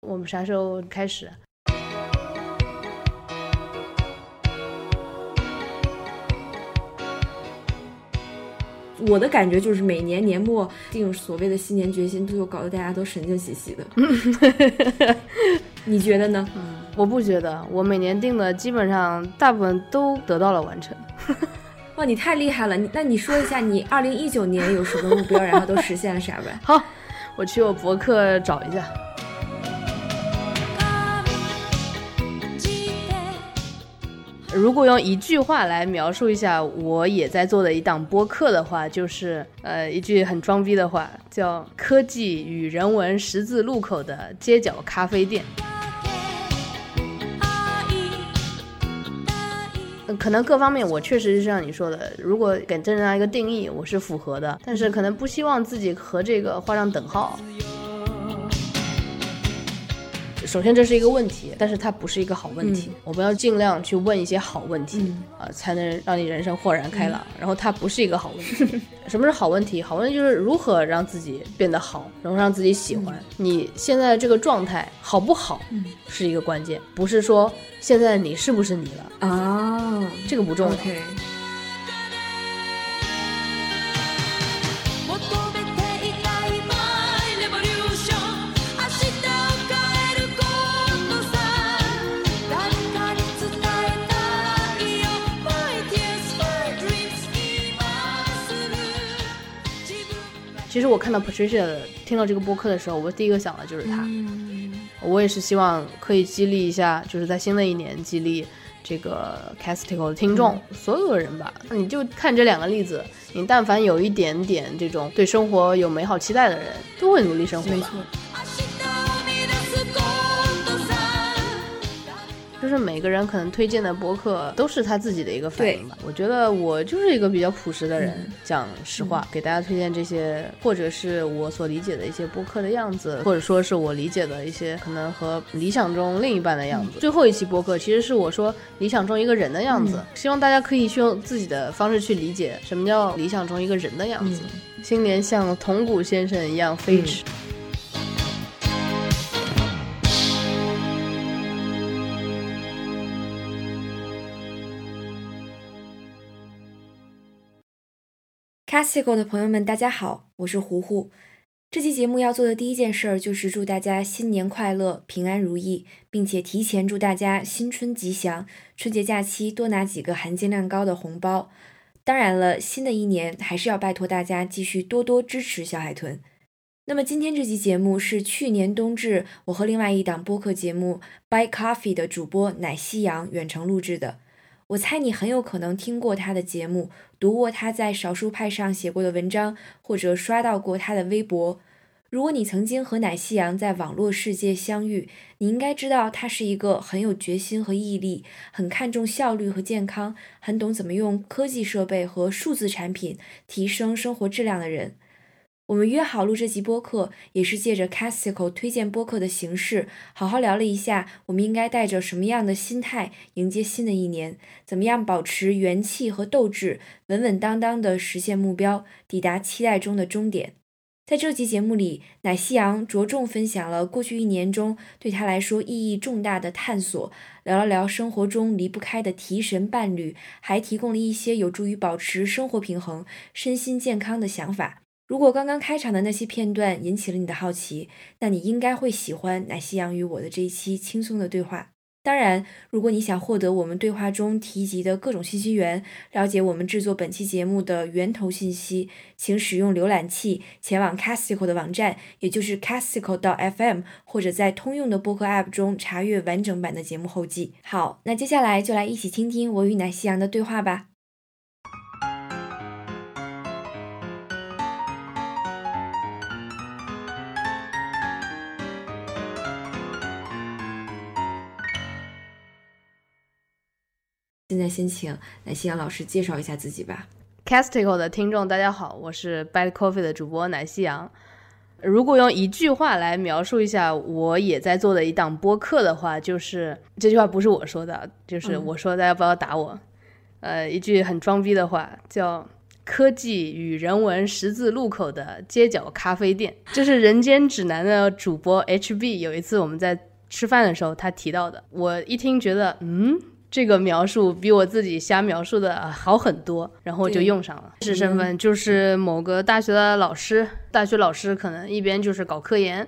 我们啥时候开始？我的感觉就是每年年末定所谓的新年决心，最后搞得大家都神经兮兮的。你觉得呢？我不觉得，我每年定的基本上大部分都得到了完成。哇，你太厉害了！你那你说一下，你二零一九年有什么目标，然后都实现了啥呗？好，我去我博客找一下。如果用一句话来描述一下我也在做的一档播客的话，就是呃一句很装逼的话，叫“科技与人文十字路口的街角咖啡店”。可能各方面我确实是像你说的，如果给这样一个定义，我是符合的，但是可能不希望自己和这个画上等号。首先这是一个问题，但是它不是一个好问题。我们要尽量去问一些好问题啊，才能让你人生豁然开朗。然后它不是一个好问题。什么是好问题？好问题就是如何让自己变得好，然后让自己喜欢。你现在这个状态好不好，是一个关键，不是说现在你是不是你了啊，这个不重要。其实我看到 Patricia 听到这个播客的时候，我第一个想的就是他。我也是希望可以激励一下，就是在新的一年激励这个 Castico 的听众，所有的人吧。你就看这两个例子，你但凡有一点点这种对生活有美好期待的人，都会努力生活。没错。就是每个人可能推荐的播客都是他自己的一个反应吧。我觉得我就是一个比较朴实的人，讲实话，给大家推荐这些，或者是我所理解的一些播客的样子，或者说是我理解的一些可能和理想中另一半的样子。最后一期播客其实是我说理想中一个人的样子，希望大家可以去用自己的方式去理解什么叫理想中一个人的样子。新年像铜鼓先生一样飞驰。Casigo 的朋友们，大家好，我是糊糊。这期节目要做的第一件事儿就是祝大家新年快乐、平安如意，并且提前祝大家新春吉祥，春节假期多拿几个含金量高的红包。当然了，新的一年还是要拜托大家继续多多支持小海豚。那么今天这期节目是去年冬至我和另外一档播客节目 By Coffee 的主播奶夕阳远程录制的。我猜你很有可能听过他的节目，读过他在少数派上写过的文章，或者刷到过他的微博。如果你曾经和奶夕阳在网络世界相遇，你应该知道他是一个很有决心和毅力，很看重效率和健康，很懂怎么用科技设备和数字产品提升生活质量的人。我们约好录这集播客，也是借着 Castico 推荐播客的形式，好好聊了一下，我们应该带着什么样的心态迎接新的一年，怎么样保持元气和斗志，稳稳当当的实现目标，抵达期待中的终点。在这期节目里，奶夕阳着重分享了过去一年中对他来说意义重大的探索，聊了聊生活中离不开的提神伴侣，还提供了一些有助于保持生活平衡、身心健康的想法。如果刚刚开场的那些片段引起了你的好奇，那你应该会喜欢奶夕阳与我的这一期轻松的对话。当然，如果你想获得我们对话中提及的各种信息源，了解我们制作本期节目的源头信息，请使用浏览器前往 Castico 的网站，也就是 Castico 到 FM，或者在通用的播客 App 中查阅完整版的节目后记。好，那接下来就来一起听听我与奶夕阳的对话吧。在先请来夕阳老师介绍一下自己吧。Castico 的听众大家好，我是 Bad Coffee 的主播奶夕阳。如果用一句话来描述一下我也在做的一档播客的话，就是这句话不是我说的，就是我说大家不要打我。呃，一句很装逼的话，叫科技与人文十字路口的街角咖啡店。这是《人间指南》的主播 HB 有一次我们在吃饭的时候他提到的。我一听觉得，嗯，这个描述比我自己瞎描述的好很多，然后就用上了。是身份就是某个大学的老师，大学老师可能一边就是搞科研，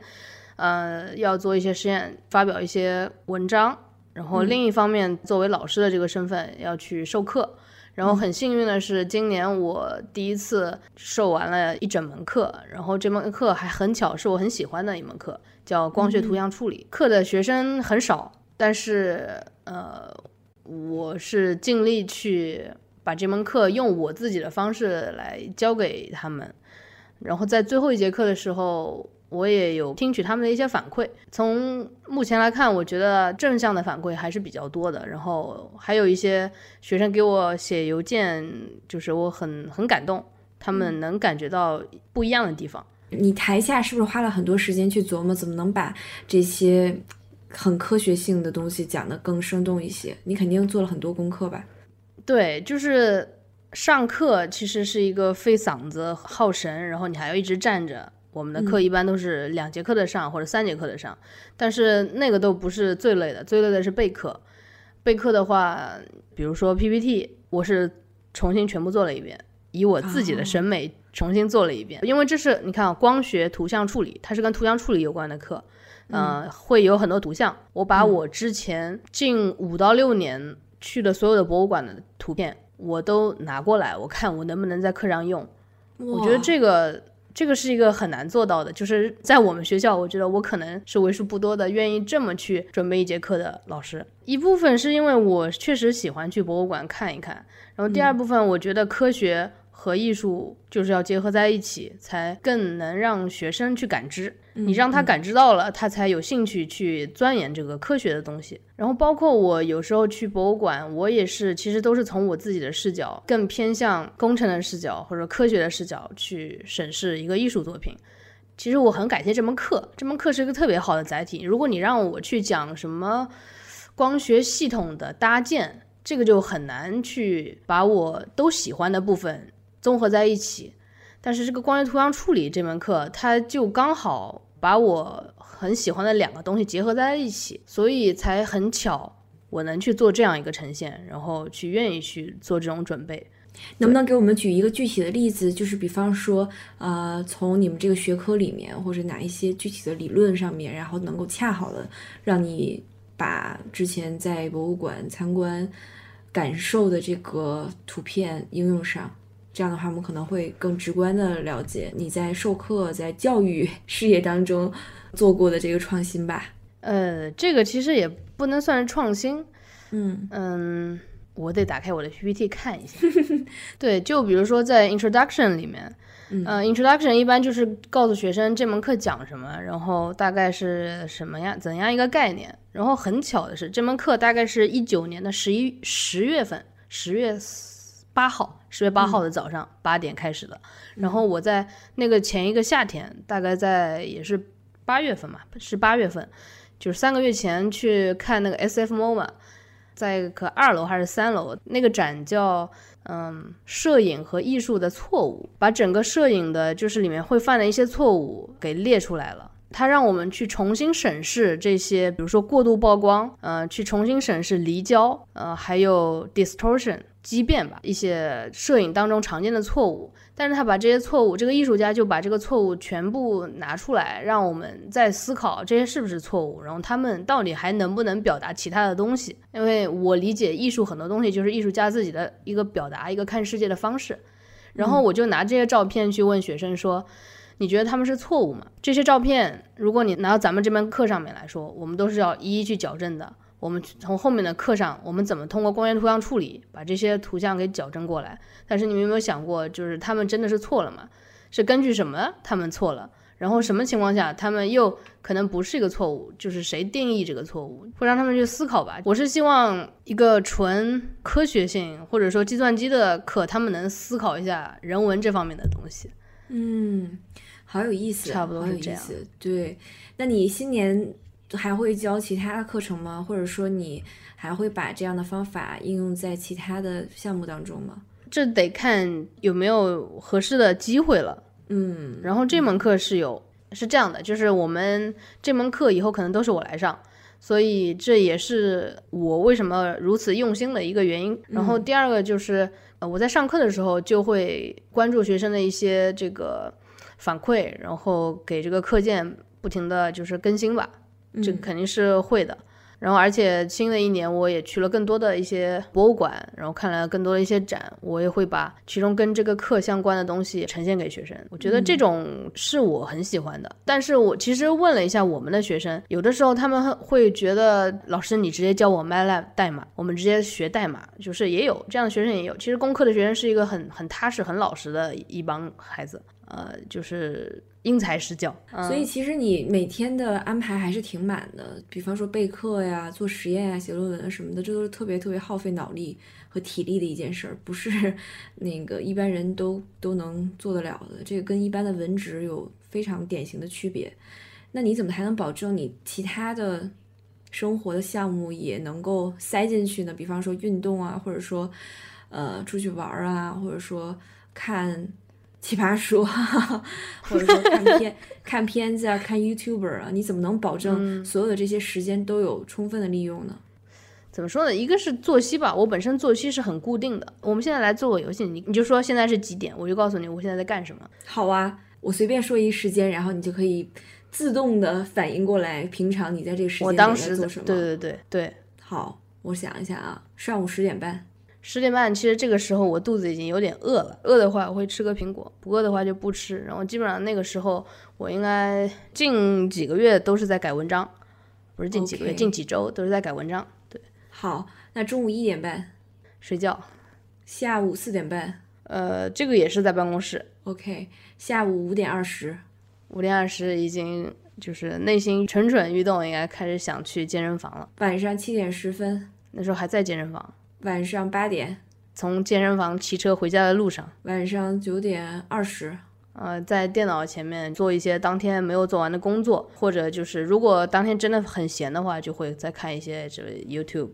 呃，要做一些实验，发表一些文章。然后另一方面，作为老师的这个身份要去授课，然后很幸运的是，今年我第一次授完了一整门课，然后这门课还很巧是我很喜欢的一门课，叫光学图像处理。课的学生很少，但是呃，我是尽力去把这门课用我自己的方式来教给他们，然后在最后一节课的时候。我也有听取他们的一些反馈，从目前来看，我觉得正向的反馈还是比较多的。然后还有一些学生给我写邮件，就是我很很感动，他们能感觉到不一样的地方。你台下是不是花了很多时间去琢磨，怎么能把这些很科学性的东西讲得更生动一些？你肯定做了很多功课吧？对，就是上课其实是一个费嗓子、耗神，然后你还要一直站着。我们的课一般都是两节课的上或者三节课的上，但是那个都不是最累的，最累的是备课。备课的话，比如说 PPT，我是重新全部做了一遍，以我自己的审美重新做了一遍。因为这是你看啊光学图像处理，它是跟图像处理有关的课，嗯，会有很多图像。我把我之前近五到六年去的所有的博物馆的图片，我都拿过来，我看我能不能在课上用。我觉得这个。这个是一个很难做到的，就是在我们学校，我觉得我可能是为数不多的愿意这么去准备一节课的老师。一部分是因为我确实喜欢去博物馆看一看，然后第二部分我觉得科学。和艺术就是要结合在一起，才更能让学生去感知。你让他感知到了，他才有兴趣去钻研这个科学的东西。然后包括我有时候去博物馆，我也是，其实都是从我自己的视角，更偏向工程的视角或者科学的视角去审视一个艺术作品。其实我很感谢这门课，这门课是一个特别好的载体。如果你让我去讲什么光学系统的搭建，这个就很难去把我都喜欢的部分。综合在一起，但是这个光学图像处理这门课，它就刚好把我很喜欢的两个东西结合在一起，所以才很巧我能去做这样一个呈现，然后去愿意去做这种准备。能不能给我们举一个具体的例子？就是比方说，呃，从你们这个学科里面，或者哪一些具体的理论上面，然后能够恰好的让你把之前在博物馆参观感受的这个图片应用上。这样的话，我们可能会更直观的了解你在授课、在教育事业当中做过的这个创新吧。呃，这个其实也不能算是创新。嗯嗯，我得打开我的 PPT 看一下。对，就比如说在 Introduction 里面，呃，Introduction 一般就是告诉学生这门课讲什么，然后大概是什么样、怎样一个概念。然后很巧的是，这门课大概是一九年的十一十月份，十月。八号，十月八号的早上八点开始的。然后我在那个前一个夏天，大概在也是八月份嘛，是八月份，就是三个月前去看那个 SFMO 嘛，在可二楼还是三楼，那个展叫嗯摄影和艺术的错误，把整个摄影的就是里面会犯的一些错误给列出来了。他让我们去重新审视这些，比如说过度曝光，呃，去重新审视离焦，呃，还有 distortion。畸变吧，一些摄影当中常见的错误，但是他把这些错误，这个艺术家就把这个错误全部拿出来，让我们在思考这些是不是错误，然后他们到底还能不能表达其他的东西？因为我理解艺术很多东西就是艺术家自己的一个表达，一个看世界的方式。然后我就拿这些照片去问学生说：“你觉得他们是错误吗？”这些照片，如果你拿到咱们这门课上面来说，我们都是要一一去矫正的。我们从后面的课上，我们怎么通过光源图像处理把这些图像给矫正过来？但是你们有没有想过，就是他们真的是错了吗？是根据什么他们错了？然后什么情况下他们又可能不是一个错误？就是谁定义这个错误？会让他们去思考吧。我是希望一个纯科学性或者说计算机的课，他们能思考一下人文这方面的东西。嗯，好有意思，差不多是这样。对，那你新年？还会教其他的课程吗？或者说你还会把这样的方法应用在其他的项目当中吗？这得看有没有合适的机会了。嗯，然后这门课是有是这样的，就是我们这门课以后可能都是我来上，所以这也是我为什么如此用心的一个原因。然后第二个就是，呃，我在上课的时候就会关注学生的一些这个反馈，然后给这个课件不停的就是更新吧，这个肯定是会的。然后，而且新的一年我也去了更多的一些博物馆，然后看了更多的一些展，我也会把其中跟这个课相关的东西呈现给学生。我觉得这种是我很喜欢的。但是我其实问了一下我们的学生，有的时候他们会觉得老师你直接教我 MATLAB 代码，我们直接学代码，就是也有这样的学生也有。其实工科的学生是一个很很踏实、很老实的一帮孩子，呃，就是因材施教。嗯所以其实你每天的安排还是挺满的，比方说备课呀、做实验呀、写论文啊什么的，这都是特别特别耗费脑力和体力的一件事儿，不是那个一般人都都能做得了的。这个跟一般的文职有非常典型的区别。那你怎么还能保证你其他的生活的项目也能够塞进去呢？比方说运动啊，或者说呃出去玩儿啊，或者说看奇葩说，或者说看片看片子啊，看 YouTuber 啊，你怎么能保证所有的这些时间都有充分的利用呢？怎么说呢？一个是作息吧，我本身作息是很固定的。我们现在来做个游戏，你你就说现在是几点，我就告诉你我现在在干什么。好啊，我随便说一时间，然后你就可以自动的反应过来，平常你在这个时间我当时做什么？对对对对，好，我想一下啊，上午十点半。十点半，其实这个时候我肚子已经有点饿了。饿的话，我会吃个苹果；不饿的话就不吃。然后基本上那个时候，我应该近几个月都是在改文章，不是近几个月近几周都是在改文章。对，好，那中午一点半，睡觉，下午四点半呃，这个也是在办公室。，OK，下午五点二十，五点二十已经就是内心蠢蠢欲动，应该开始想去健身房了。晚上七点十分，那时候还在健身房，晚上八点，从健身房骑车回家的路上。晚上九点二十，呃，在电脑前面做一些当天没有做完的工作，或者就是如果当天真的很闲的话，就会再看一些这个 YouTube，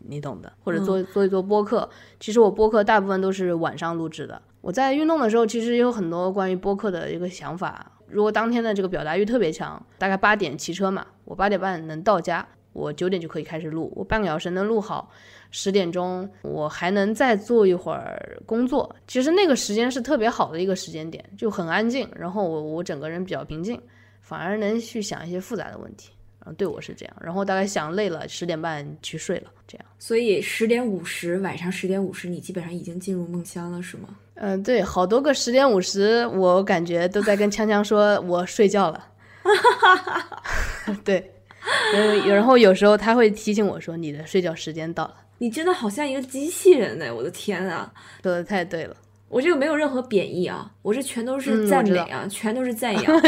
你懂的，或者做做一做播客。其实我播客大部分都是晚上录制的。我在运动的时候，其实有很多关于播客的一个想法。如果当天的这个表达欲特别强，大概八点骑车嘛，我八点半能到家，我九点就可以开始录，我半个小时能录好。十点钟，我还能再做一会儿工作。其实那个时间是特别好的一个时间点，就很安静，然后我我整个人比较平静，反而能去想一些复杂的问题。然后对我是这样，然后大概想累了，十点半去睡了，这样。所以十点五十，晚上十点五十，你基本上已经进入梦乡了，是吗？嗯、对，好多个十点五十，我感觉都在跟锵锵说我睡觉了。对，然后然后有时候他会提醒我说你的睡觉时间到了，你真的好像一个机器人呢！我的天啊！说的太对了。我这个没有任何贬义啊，我这全都嗯是赞美啊，全都是 赞扬啊，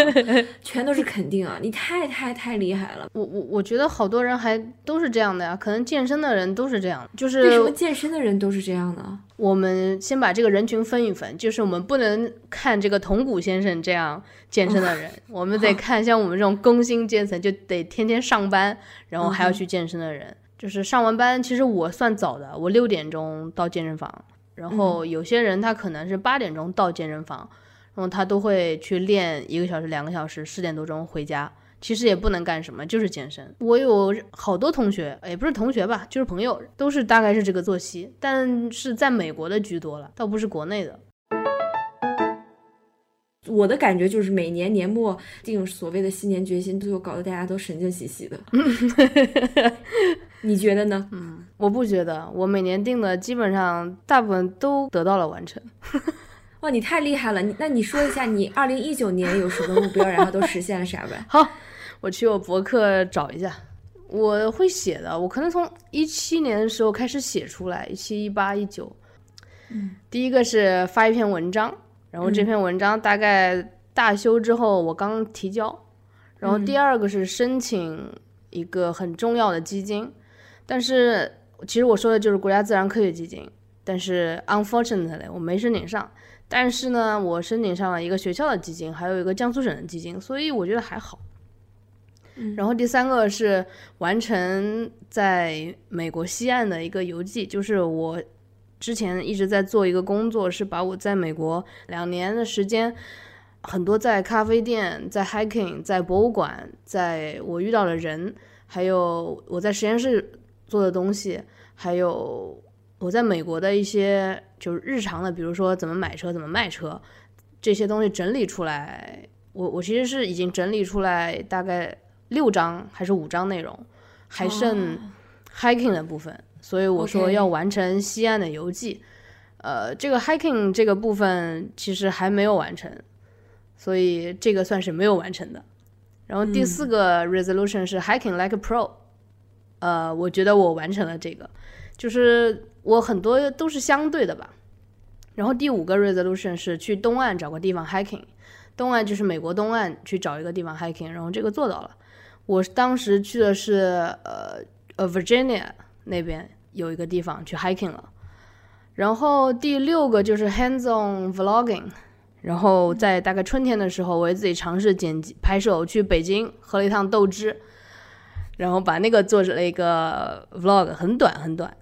全都是肯定啊！你太太太厉害了！我我我觉得好多人还都是这样的呀，可能健身的人都是这样，就是为什么健身的人都是这样呢？我们先把这个人群分一分，就是我们不能看这个铜鼓先生这样健身的人，我们得 看像我们这种工薪阶层，就得天天上班，然后还要去健身的人。就是上完班，其实我算早的，我六点钟到健身房，然后有些人他可能是八点钟到健身房，然后他都会去练一个小时、两个小时，十点多钟回家。其实也不能干什么，就是健身。我有好多同学，也不是同学吧，就是朋友，都是大概是这个作息，但是在美国的居多了，倒不是国内的。我的感觉就是每年年末定所谓的新年决心，最后搞得大家都神经兮兮的。你觉得呢？嗯我不觉得，我每年定的基本上大部分都得到了完成。哇，你太厉害了！你那你说一下，你二零一九年有什么目标，然后都实现了啥呗？好，我去我博客找一下，我会写的。我可能从一七年的时候开始写出来，一七、一八、一九。嗯，第一个是发一篇文章，然后这篇文章大概大修之后，我刚提交。然后第二个是申请一个很重要的基金，但是其实我说的就是国家自然科学基金，但是 unfortunately 我没申请上。但是呢，我申请上了一个学校的基金，还有一个江苏省的基金，所以我觉得还好。然后第三个是完成在美国西岸的一个游记，就是我之前一直在做一个工作，是把我在美国两年的时间，很多在咖啡店、在 hiking、在博物馆、在我遇到的人，还有我在实验室做的东西，还有我在美国的一些就是日常的，比如说怎么买车、怎么卖车这些东西整理出来。我我其实是已经整理出来大概六章还是五章内容，还剩 hiking 的部分。所以我说要完成西岸的游记，呃，这个 hiking 这个部分其实还没有完成，所以这个算是没有完成的。然后第四个 resolution 是 hiking like a pro，呃，我觉得我完成了这个，就是我很多都是相对的吧。然后第五个 resolution 是去东岸找个地方 hiking，东岸就是美国东岸去找一个地方 hiking，然后这个做到了。我当时去的是呃呃 Virginia 那边。有一个地方去 hiking 了，然后第六个就是 hands-on vlogging，然后在大概春天的时候，我也自己尝试剪辑拍摄。我去北京喝了一趟豆汁，然后把那个做成了一个 vlog，很短很短，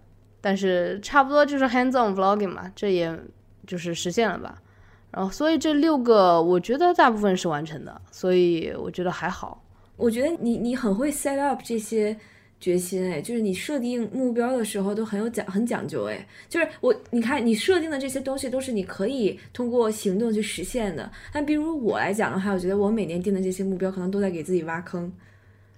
但是差不多就是 hands-on vlogging 嘛，这也就是实现了吧。然后所以这六个我觉得大部分是完成的，所以我觉得还好。我觉得你你很会 set up 这些。决心哎，就是你设定目标的时候都很有讲很讲究哎，就是我你看你设定的这些东西都是你可以通过行动去实现的。但比如我来讲的话，我觉得我每年定的这些目标可能都在给自己挖坑。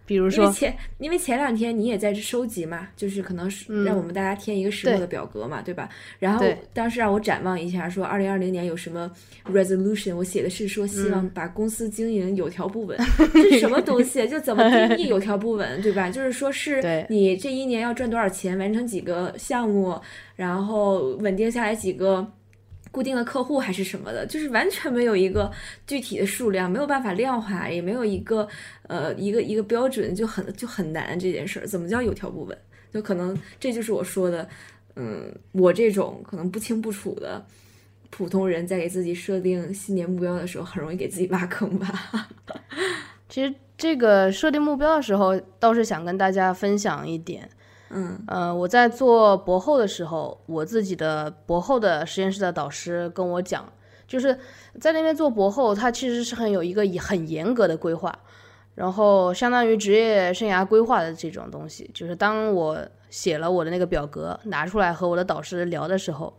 比如说，前因为前两天你也在收集嘛，就是可能是让我们大家填一个石墨的表格嘛，对吧？然后当时让我展望一下，说二零二零年有什么 resolution，我写的是说希望把公司经营有条不紊，这是什么东西？就怎么定义有条不紊，对吧？就是说是 你这一年要赚多少钱，完成几个项目，然后稳定下来几个。固定的客户还是什么的，就是完全没有一个具体的数量，没有办法量化，也没有一个呃一个一个标准，就很就很难这件事儿。怎么叫有条不紊？就可能这就是我说的，嗯，我这种可能不清不楚的普通人在给自己设定新年目标的时候，很容易给自己挖坑吧。其实这个设定目标的时候，倒是想跟大家分享一点。嗯呃，我在做博后的时候，我自己的博后的实验室的导师跟我讲，就是在那边做博后，他其实是很有一个很严格的规划，然后相当于职业生涯规划的这种东西。就是当我写了我的那个表格拿出来和我的导师聊的时候，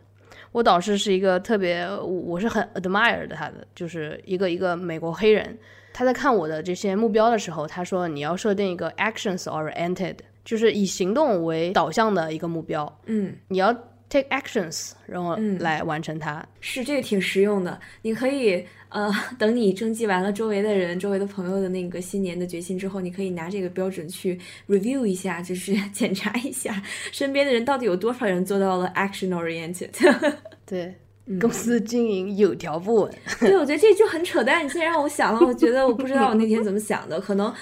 我导师是一个特别，我是很 admire 的他的，就是一个一个美国黑人，他在看我的这些目标的时候，他说你要设定一个 actions oriented。就是以行动为导向的一个目标，嗯，你要 take actions，然后来完成它。是这个挺实用的，你可以呃，等你征集完了周围的人、周围的朋友的那个新年的决心之后，你可以拿这个标准去 review 一下，就是 检查一下身边的人到底有多少人做到了 action oriented。对，公司经营有条不紊。对，我觉得这就很扯淡。你现在让我想了，我觉得我不知道我那天怎么想的，可能。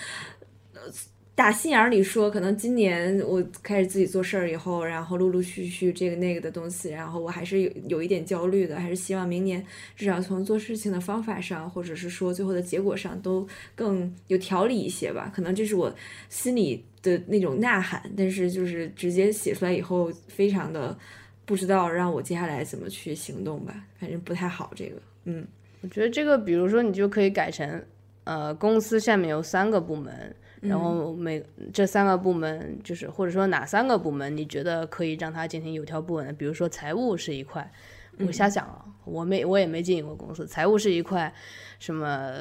打心眼里说，可能今年我开始自己做事儿以后，然后陆陆续续这个那个的东西，然后我还是有有一点焦虑的，还是希望明年至少从做事情的方法上，或者是说最后的结果上都更有条理一些吧。可能这是我心里的那种呐喊，但是就是直接写出来以后，非常的不知道让我接下来怎么去行动吧，反正不太好。这个，嗯，我觉得这个，比如说你就可以改成，呃，公司下面有三个部门。然后每这三个部门，就是或者说哪三个部门，你觉得可以让它进行有条不紊的？比如说财务是一块，我瞎想啊，我没我也没经营过公司，财务是一块，什么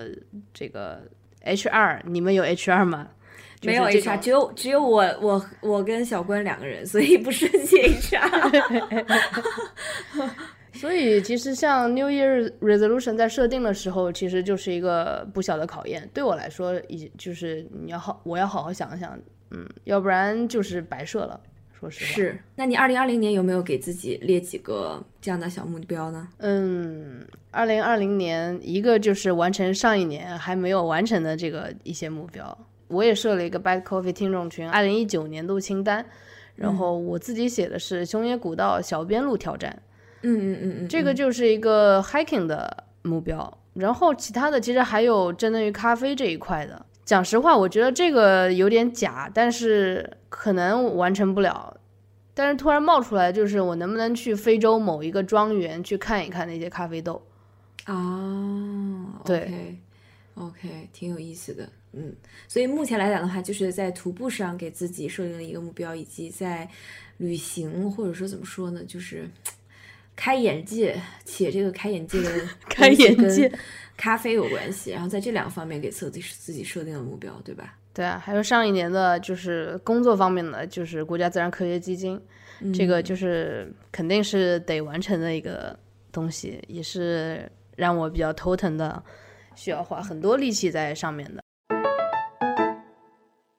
这个 HR，你们有 HR 吗？没有 HR，只有只有我我我跟小关两个人，所以不涉及 HR。所以其实像 New Year Resolution 在设定的时候，其实就是一个不小的考验。对我来说，已就是你要好，我要好好想想，嗯，要不然就是白设了。说实话。是。那你二零二零年有没有给自己列几个这样的小目标呢？嗯，二零二零年一个就是完成上一年还没有完成的这个一些目标。我也设了一个 Bad Coffee 听众群二零一九年度清单，然后我自己写的是熊野古道小边路挑战。嗯嗯嗯嗯嗯，这个就是一个 hiking 的目标，然后其他的其实还有针对于咖啡这一块的。讲实话，我觉得这个有点假，但是可能完成不了，但是突然冒出来，就是我能不能去非洲某一个庄园去看一看那些咖啡豆？啊，对，OK，挺有意思的，嗯，所以目前来讲的话，就是在徒步上给自己设定了一个目标，以及在旅行或者说怎么说呢，就是开眼界，且这个开眼界的 开眼界 咖啡有关系，然后在这两个方面给自己自己设定了目标，对吧？对啊，还有上一年的就是工作方面的，就是国家自然科学基金，这个就是肯定是得完成的一个东西，也是让我比较头疼的，需要花很多力气在上面的。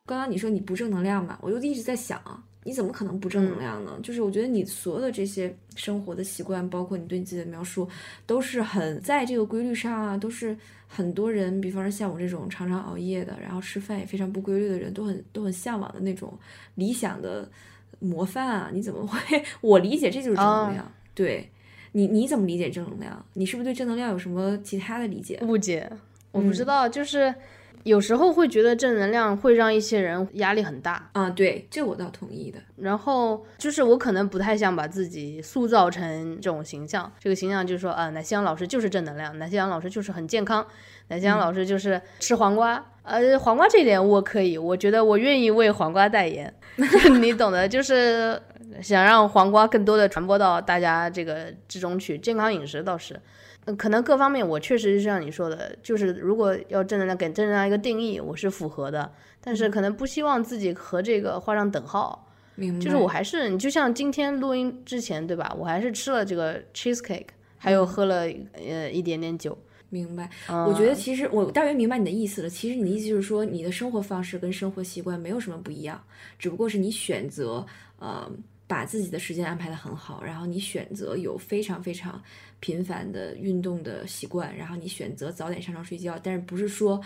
刚刚你说你不正能量嘛，我就一直在想。你怎么可能不正能量呢？就是我觉得你所有的这些生活的习惯，包括你对你自己的描述，都是很在这个规律上啊，都是很多人，比方说像我这种常常熬夜的，然后吃饭也非常不规律的人，都很都很向往的那种理想的模范啊！你怎么会？我理解这就是正能量。对你，你怎么理解正能量？你是不是对正能量有什么其他的理解？误解？我不知道，就是。有时候会觉得正能量会让一些人压力很大啊，对，这我倒同意的。然后就是我可能不太想把自己塑造成这种形象，这个形象就是说，啊，南希阳老师就是正能量，南希阳老师就是很健康，南希阳老师就是吃黄瓜，呃，黄瓜这点我可以，我觉得我愿意为黄瓜代言，你懂的，就是想让黄瓜更多的传播到大家这个之中去，健康饮食倒是。嗯，可能各方面我确实是像你说的，就是如果要正能量给正能量一个定义，我是符合的，但是可能不希望自己和这个画上等号。明白。就是我还是，你就像今天录音之前，对吧？我还是吃了这个 cheesecake，还有喝了呃一点点酒。明白。我觉得其实我大约明白你的意思了。其实你的意思就是说，你的生活方式跟生活习惯没有什么不一样，只不过是你选择呃。把自己的时间安排的很好，然后你选择有非常非常频繁的运动的习惯，然后你选择早点上床睡觉，但是不是说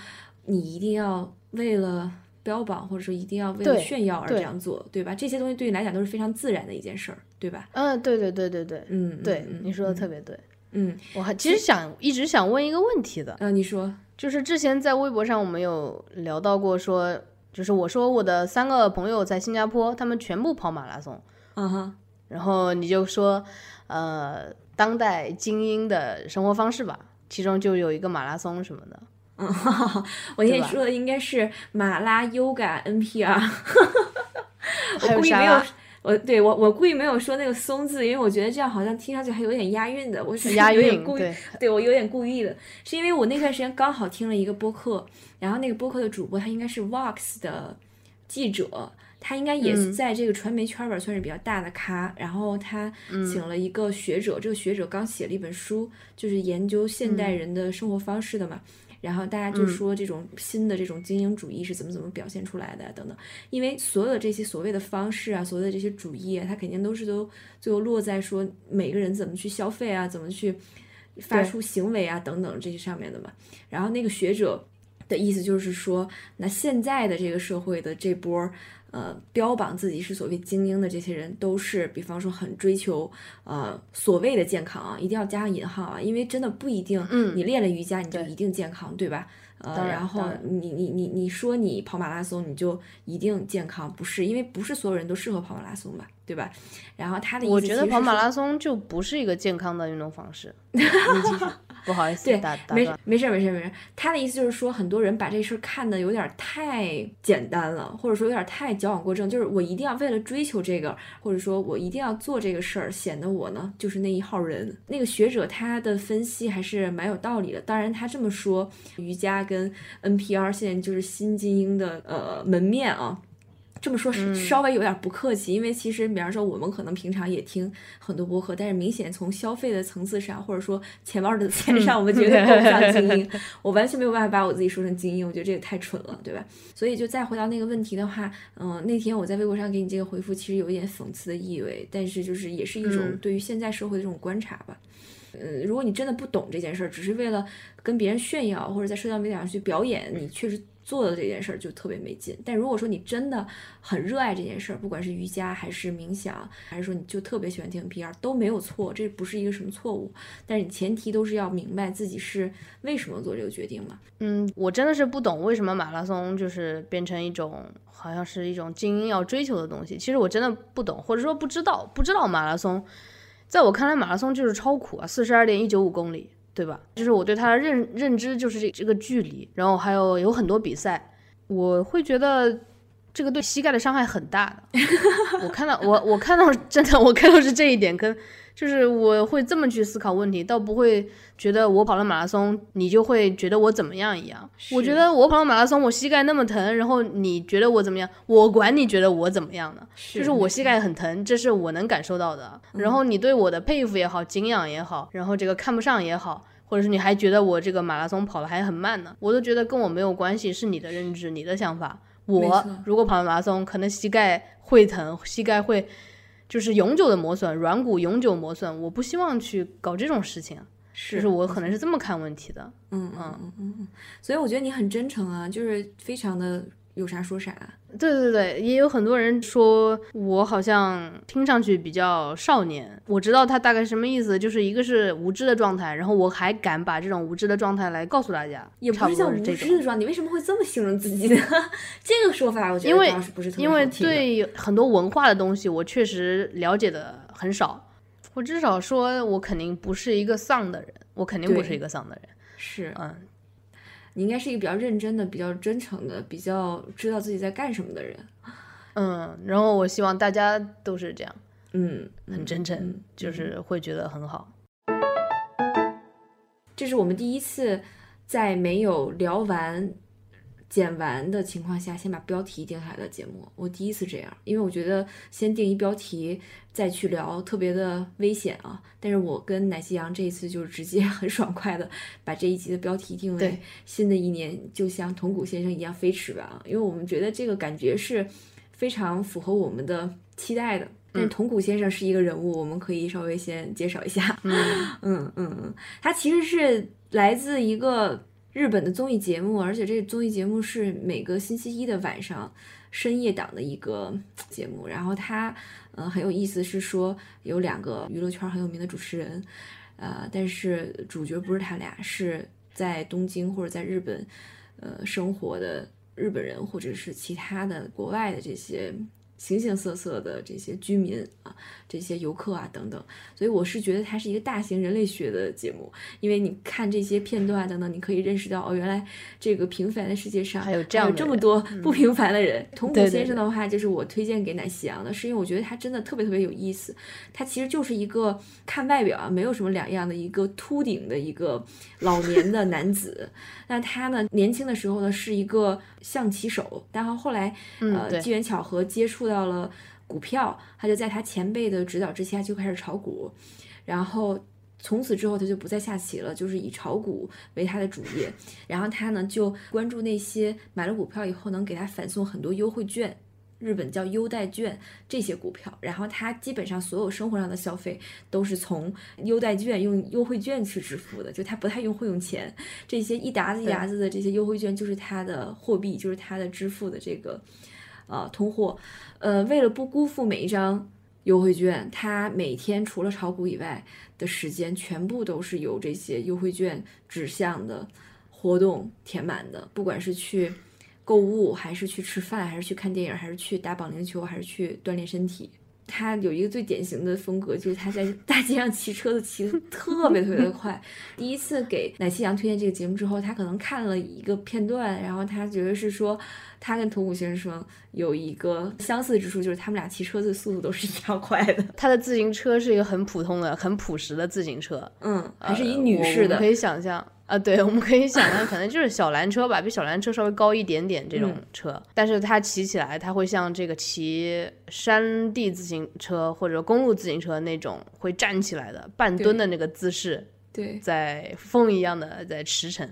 你一定要为了标榜或者说一定要为了炫耀而这样做，对吧？这些东西对你来讲都是非常自然的一件事儿，对吧？嗯，对对对对对，嗯，对，你说的特别对，嗯，我还其实想一直想问一个问题的，嗯，你说，就是之前在微博上我们有聊到过，说就是我说我的三个朋友在新加坡，他们全部跑马拉松。嗯哼，然后你就说，呃，当代精英的生活方式吧，其中就有一个马拉松什么的。嗯，我现在说的应该是马拉 Yoga NPR。我故意没有，我对我我故意没有说那个松字，因为我觉得这样好像听上去还有点押韵的。我是押韵，对，对我有点故意的，是因为我那段时间刚好听了一个播客，然后那个播客的主播他应该是 Vox 的记者。他应该也是在这个传媒圈吧算是比较大的咖，然后他请了一个学者，这个学者刚写了一本书，就是研究现代人的生活方式的嘛。然后大家就说这种新的这种精英主义是怎么怎么表现出来的等等。因为所有的这些所谓的方式啊，所谓的这些主义啊，它肯定都是都最后落在说每个人怎么去消费啊，怎么去发出行为啊等等这些上面的嘛。然后那个学者的意思就是说，那现在的这个社会的这波。呃，标榜自己是所谓精英的这些人，都是比方说很追求呃所谓的健康啊，一定要加上引号啊，因为真的不一定，嗯，你练了瑜伽你就一定健康，对吧？呃，然后你你你你说你跑马拉松你就一定健康，不是，因为不是所有人都适合跑马拉松吧，对吧？然后他的我觉得跑马拉松就不是一个健康的运动方式。不好意思，对，没没事没事没事。他的意思就是说，很多人把这事儿看的有点太简单了，或者说有点太矫枉过正。就是我一定要为了追求这个，或者说我一定要做这个事儿，显得我呢就是那一号人。那个学者他的分析还是蛮有道理的。当然他这么说，瑜伽跟 NPR 现在就是新精英的呃门面啊。这么说是稍微有点不客气，因为其实，比方说我们可能平常也听很多播客，但是明显从消费的层次上，或者说钱包的 钱上，我们绝对够不上精英。我完全没有办法把我自己说成精英，我觉得这个太蠢了，对吧？所以就再回到那个问题的话，嗯，那天我在微博上给你这个回复，其实有一点讽刺的意味，但是就是也是一种对于现在社会的这种观察吧。嗯，如果你真的不懂这件事儿，只是为了跟别人炫耀或者在社交媒体上去表演，你确实。做的这件事儿就特别没劲。但如果说你真的很热爱这件事儿，不管是瑜伽还是冥想，还是说你就特别喜欢听 P R，都没有错，这不是一个什么错误。但是你前提都是要明白自己是为什么做这个决定嘛。嗯，我真的是不懂为什么马拉松就是变成一种好像是一种精英要追求的东西。其实我真的不懂，或者说不知道，不知道马拉松，在我看来马拉松就是超苦啊，四十二点一九五公里。对吧？就是我对他的认认知就是这这个距离，然后还有有很多比赛，我会觉得这个对膝盖的伤害很大的。我看到我我看到真的我看到是这一点跟。就是我会这么去思考问题，倒不会觉得我跑了马拉松，你就会觉得我怎么样一样。我觉得我跑了马拉松，我膝盖那么疼，然后你觉得我怎么样？我管你觉得我怎么样呢？就是我膝盖很疼，这是我能感受到的。然后你对我的佩服也好，敬仰也好，然后这个看不上也好，或者是你还觉得我这个马拉松跑的还很慢呢，我都觉得跟我没有关系，是你的认知，你的想法。我如果跑马拉松，可能膝盖会疼，膝盖会。就是永久的磨损，软骨永久磨损，我不希望去搞这种事情，是我可能是这么看问题的，嗯嗯嗯嗯，所以我觉得你很真诚啊，就是非常的。有啥说啥。对对对，也有很多人说我好像听上去比较少年。我知道他大概什么意思，就是一个是无知的状态，然后我还敢把这种无知的状态来告诉大家，也不是叫无知的状态。你为什么会这么形容自己呢？这个说法我觉得倒是不是特别因为对很多文化的东西，我确实了解的很少。我至少说，我肯定不是一个丧的人，我肯定不是一个丧的人。是，嗯。你应该是一个比较认真的、比较真诚的、比较知道自己在干什么的人，嗯，然后我希望大家都是这样，嗯，很真诚，就是会觉得很好。这是我们第一次在没有聊完。剪完的情况下，先把标题定下来的节目，我第一次这样，因为我觉得先定一标题再去聊特别的危险啊。但是我跟奶昔羊这一次就是直接 很爽快的把这一集的标题定为“新的一年就像铜鼓先生一样飞驰吧”，因为我们觉得这个感觉是非常符合我们的期待的。但是铜鼓先生是一个人物，我们可以稍微先介绍一下。嗯 嗯嗯，他其实是来自一个。日本的综艺节目，而且这个综艺节目是每个星期一的晚上深夜档的一个节目。然后它，呃，很有意思，是说有两个娱乐圈很有名的主持人，呃，但是主角不是他俩，是在东京或者在日本，呃，生活的日本人，或者是其他的国外的这些。形形色色的这些居民啊，这些游客啊等等，所以我是觉得它是一个大型人类学的节目，因为你看这些片段等等，你可以认识到哦，原来这个平凡的世界上还有这样这么多不平凡的人。铜鼓先生的话，就是我推荐给奶昔阳的，是因为我觉得他真的特别特别有意思。他其实就是一个看外表啊没有什么两样的一个秃顶的一个老年的男子。那他呢，年轻的时候呢是一个象棋手，然后后来呃机缘巧合接触到了股票，他就在他前辈的指导之下就开始炒股，然后从此之后他就不再下棋了，就是以炒股为他的主业。然后他呢就关注那些买了股票以后能给他返送很多优惠券。日本叫优待券这些股票，然后他基本上所有生活上的消费都是从优待券用优惠券去支付的，就他不太用会用钱，这些一沓子一沓子的这些优惠券就是他的货币，就是他的支付的这个呃通货。呃，为了不辜负每一张优惠券，他每天除了炒股以外的时间，全部都是由这些优惠券指向的活动填满的，不管是去。购物还是去吃饭，还是去看电影，还是去打保龄球，还是去锻炼身体？他有一个最典型的风格，就是他在大街上骑车子骑的特别特别的快。第一次给奶昔羊推荐这个节目之后，他可能看了一个片段，然后他觉得是说他跟桐谷先生有一个相似之处，就是他们俩骑车子速度都是一样快的。他的自行车是一个很普通的、很朴实的自行车，嗯，还是以女士的，可以想象。啊，对，我们可以想象，可能就是小蓝车吧，比小蓝车稍微高一点点这种车，但是它骑起来，它会像这个骑山地自行车或者公路自行车那种会站起来的半蹲的那个姿势，对，在风一样的在驰骋，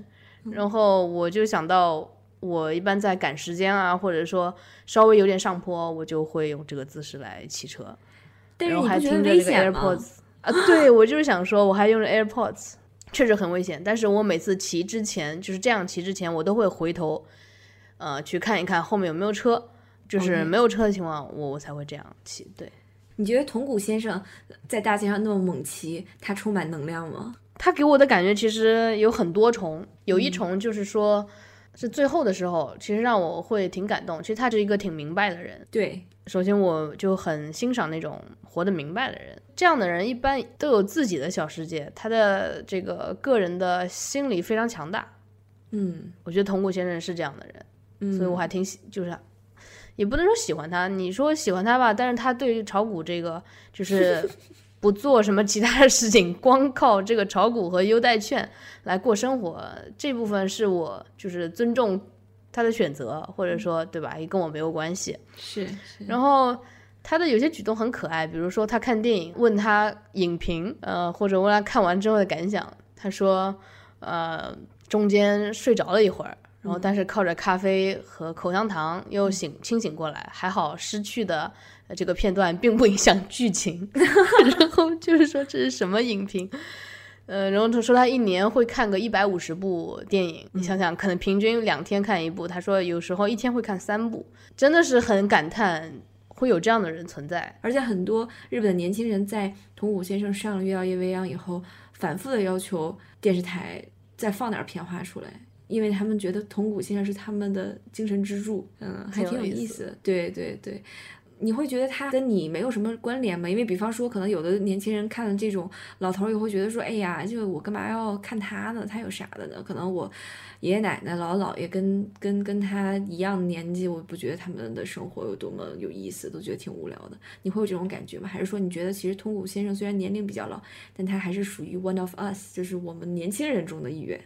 然后我就想到，我一般在赶时间啊，或者说稍微有点上坡，我就会用这个姿势来骑车，然后还听着这个 AirPods 啊，对我就是想说，我还用着 AirPods。确实很危险，但是我每次骑之前就是这样骑之前，我都会回头呃，去看一看后面有没有车，就是没有车的情况，我我才会这样骑。对，你觉得铜鼓先生在大街上那么猛骑，他充满能量吗？他给我的感觉其实有很多重，有一重就是说，是最后的时候，其实让我会挺感动。其实他是一个挺明白的人。对，首先我就很欣赏那种活得明白的人，这样的人一般都有自己的小世界，他的这个个人的心理非常强大。嗯，我觉得铜鼓先生是这样的人。嗯，所以我还挺喜，就是也不能说喜欢他，你说喜欢他吧，但是他对于炒股这个就是 不做什么其他的事情，光靠这个炒股和优待券来过生活，这部分是我就是尊重他的选择，或者说对吧，也跟我没有关系。是，然后他的有些举动很可爱，比如说他看电影问他影评，呃，或者问他看完之后的感想，他说，呃，中间睡着了一会儿。然后，但是靠着咖啡和口香糖又醒清醒过来，还好失去的这个片段并不影响剧情。然后就是说这是什么影评？呃，然后他说他一年会看个一百五十部电影，你想想，可能平均两天看一部。他说有时候一天会看三部，真的是很感叹会有这样的人存在。而且很多日本的年轻人在桐谷先生上了《月曜夜未央》以后，反复的要求电视台再放点片花出来。因为他们觉得铜鼓先生是他们的精神支柱，嗯，还挺有意思的。对对对，你会觉得他跟你没有什么关联吗？因为比方说，可能有的年轻人看了这种老头儿也会觉得说，哎呀，就我干嘛要看他呢？他有啥的呢？可能我爷爷奶奶、姥姥姥爷跟跟跟他一样年纪，我不觉得他们的生活有多么有意思，都觉得挺无聊的。你会有这种感觉吗？还是说你觉得其实通古先生虽然年龄比较老，但他还是属于 one of us，就是我们年轻人中的一员？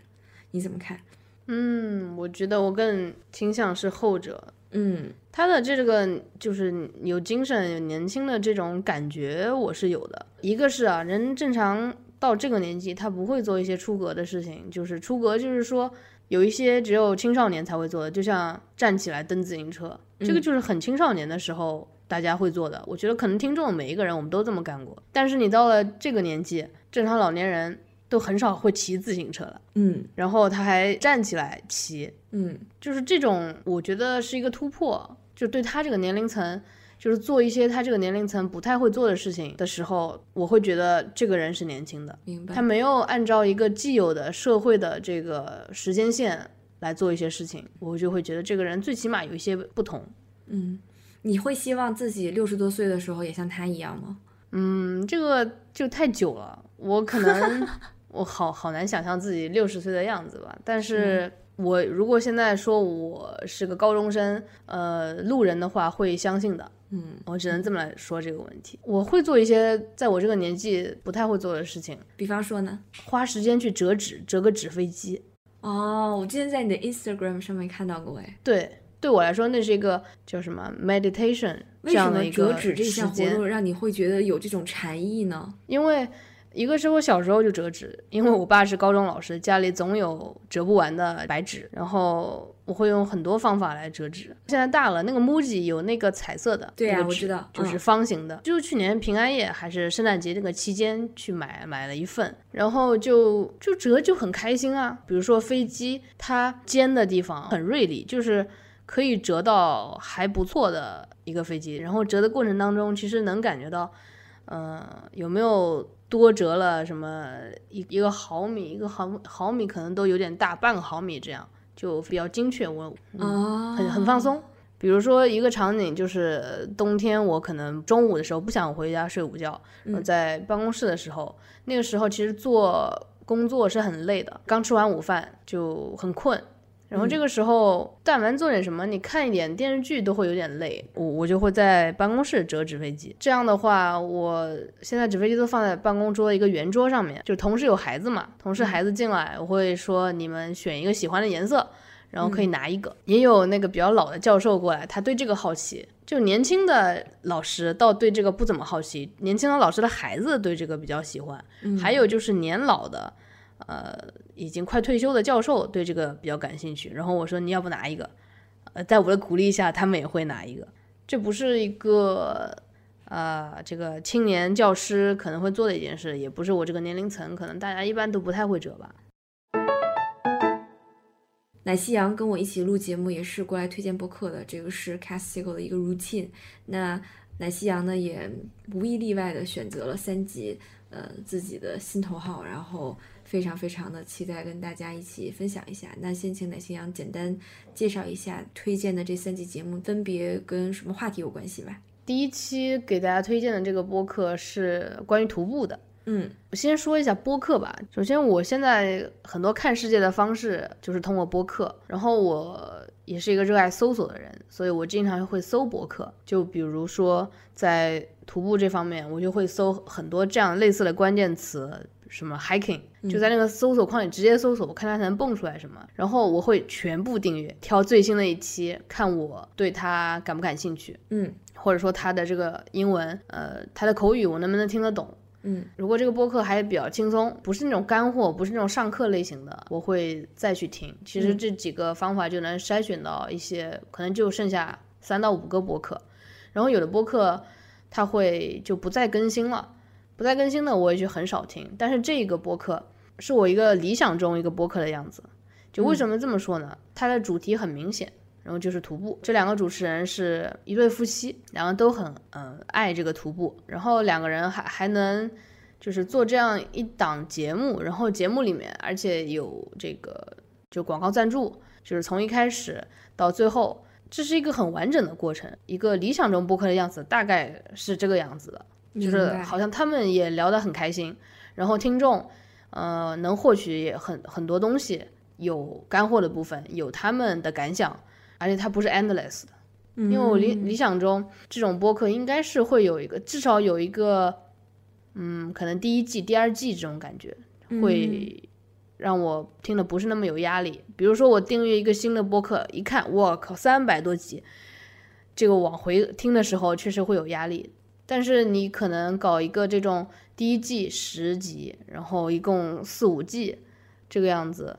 你怎么看？嗯，我觉得我更倾向是后者。嗯，他的这个就是有精神、有年轻的这种感觉，我是有的。一个是啊，人正常到这个年纪，他不会做一些出格的事情。就是出格，就是说有一些只有青少年才会做的，就像站起来蹬自行车，这个就是很青少年的时候大家会做的。我觉得可能听众每一个人我们都这么干过。但是你到了这个年纪，正常老年人。都很少会骑自行车了，嗯，然后他还站起来骑，嗯，就是这种，我觉得是一个突破，就对他这个年龄层，就是做一些他这个年龄层不太会做的事情的时候，我会觉得这个人是年轻的，明白？他没有按照一个既有的社会的这个时间线来做一些事情，我就会觉得这个人最起码有一些不同。嗯，你会希望自己六十多岁的时候也像他一样吗？嗯，这个就太久了，我可能。我好好难想象自己六十岁的样子吧，但是我如果现在说我是个高中生，呃，路人的话会相信的。嗯，我只能这么来说这个问题。我会做一些在我这个年纪不太会做的事情，比方说呢，花时间去折纸，折个纸飞机。哦，我之前在你的 Instagram 上面看到过，哎，对，对我来说那是一个叫什么 meditation 这样的一个折纸这项活动让你会觉得有这种禅意呢？因为。一个是我小时候就折纸，因为我爸是高中老师，家里总有折不完的白纸，然后我会用很多方法来折纸。现在大了，那个 MUJI 有那个彩色的，对呀，我知道，就是方形的。就是去年平安夜还是圣诞节那个期间去买买了一份，然后就就折就很开心啊。比如说飞机，它尖的地方很锐利，就是可以折到还不错的一个飞机。然后折的过程当中，其实能感觉到，嗯，有没有。多折了什么一一个毫米，一个毫毫米可能都有点大，半个毫米这样就比较精确，我很很放松。比如说一个场景就是冬天，我可能中午的时候不想回家睡午觉，在办公室的时候，那个时候其实做工作是很累的，刚吃完午饭就很困。然后这个时候，但凡做点什么，你看一点电视剧都会有点累。我我就会在办公室折纸飞机。这样的话，我现在纸飞机都放在办公桌一个圆桌上面。就同事有孩子嘛，同事孩子进来，我会说你们选一个喜欢的颜色，然后可以拿一个。也有那个比较老的教授过来，他对这个好奇。就年轻的老师倒对这个不怎么好奇，年轻的老师的孩子对这个比较喜欢。还有就是年老的。呃，已经快退休的教授对这个比较感兴趣，然后我说你要不拿一个，呃，在我的鼓励下，他们也会拿一个。这不是一个啊，这个青年教师可能会做的一件事，也不是我这个年龄层，可能大家一般都不太会折吧。奶昔阳跟我一起录节目，也是过来推荐播客的。这个是 Castigo 的一个 routine。那奶昔阳呢，也无一例外的选择了三级，呃，自己的心头好，然后非常非常的期待跟大家一起分享一下。那先请奶昔羊简单介绍一下推荐的这三期节目分别跟什么话题有关系吧。第一期给大家推荐的这个播客是关于徒步的。嗯，我先说一下播客吧。首先，我现在很多看世界的方式就是通过播客，然后我也是一个热爱搜索的人，所以我经常会搜播客。就比如说在徒步这方面，我就会搜很多这样类似的关键词，什么 hiking，就在那个搜索框里直接搜索，我看它能蹦出来什么。然后我会全部订阅，挑最新的一期，看我对它感不感兴趣。嗯，或者说它的这个英文，呃，它的口语我能不能听得懂。嗯，如果这个播客还比较轻松，不是那种干货，不是那种上课类型的，我会再去听。其实这几个方法就能筛选到一些，可能就剩下三到五个播客。然后有的播客它会就不再更新了，不再更新的我也就很少听。但是这个播客是我一个理想中一个播客的样子。就为什么这么说呢？它的主题很明显。然后就是徒步，这两个主持人是一对夫妻，两个都很嗯爱这个徒步，然后两个人还还能就是做这样一档节目，然后节目里面而且有这个就广告赞助，就是从一开始到最后，这是一个很完整的过程，一个理想中播客的样子大概是这个样子的，就是好像他们也聊得很开心，然后听众呃能获取也很很多东西，有干货的部分，有他们的感想。而且它不是 endless 的，因为我理理想中这种播客应该是会有一个至少有一个，嗯，可能第一季、第二季这种感觉会让我听的不是那么有压力。比如说我订阅一个新的播客，一看我靠三百多集，这个往回听的时候确实会有压力。但是你可能搞一个这种第一季十集，然后一共四五季这个样子，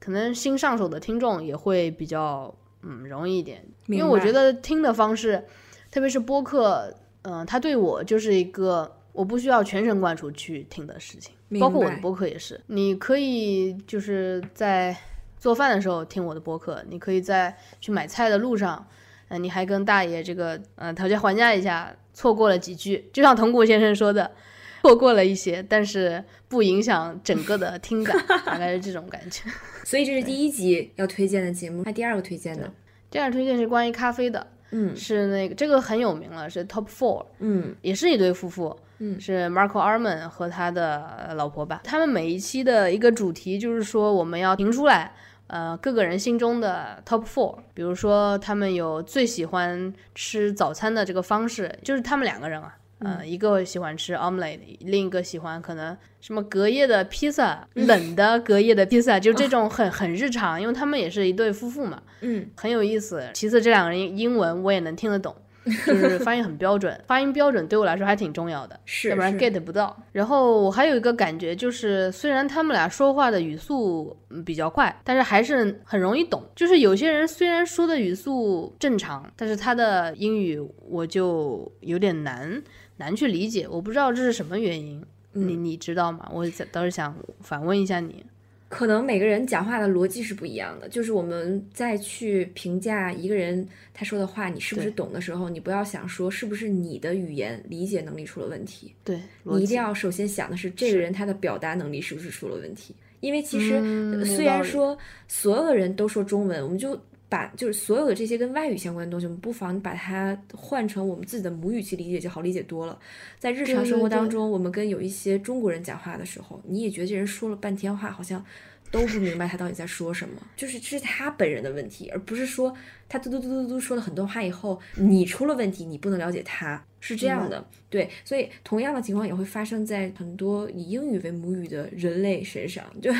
可能新上手的听众也会比较。嗯，容易一点，因为我觉得听的方式，特别是播客，嗯，它对我就是一个我不需要全神贯注去听的事情，包括我的播客也是。你可以就是在做饭的时候听我的播客，你可以在去买菜的路上，嗯，你还跟大爷这个嗯讨价还价一下，错过了几句，就像铜鼓先生说的，错过了一些，但是不影响整个的听感，大概是这种感觉。所以这是第一集要推荐的节目，那第二个推荐呢，第二个推荐是关于咖啡的，嗯，是那个这个很有名了，是 Top Four，嗯，也是一对夫妇，嗯，是 Marco Arman 和他的老婆吧，他们每一期的一个主题就是说我们要评出来，呃，各个人心中的 Top Four，比如说他们有最喜欢吃早餐的这个方式，就是他们两个人啊。嗯，一个喜欢吃 omelette，另一个喜欢可能什么隔夜的披萨，冷的隔夜的披萨，就这种很很日常，因为他们也是一对夫妇嘛，嗯，很有意思。其次，这两个人英文我也能听得懂，就是发音很标准，发音标准对我来说还挺重要的，是，要不然 get 不到。然后我还有一个感觉就是，虽然他们俩说话的语速比较快，但是还是很容易懂。就是有些人虽然说的语速正常，但是他的英语我就有点难。难去理解，我不知道这是什么原因，你你知道吗？我倒是想反问一下你，可能每个人讲话的逻辑是不一样的，就是我们在去评价一个人他说的话，你是不是懂的时候，你不要想说是不是你的语言理解能力出了问题，对你一定要首先想的是这个人他的表达能力是不是出了问题，因为其实虽然说所有的人都说中文，我们就。把就是所有的这些跟外语相关的东西，我们不妨把它换成我们自己的母语去理解，就好理解多了。在日常生活当中，我们跟有一些中国人讲话的时候，你也觉得这人说了半天话，好像都不明白他到底在说什么。就是这是他本人的问题，而不是说他嘟嘟嘟嘟嘟说了很多话以后，你出了问题，你不能了解他，是这样的。对，所以同样的情况也会发生在很多以英语为母语的人类身上。就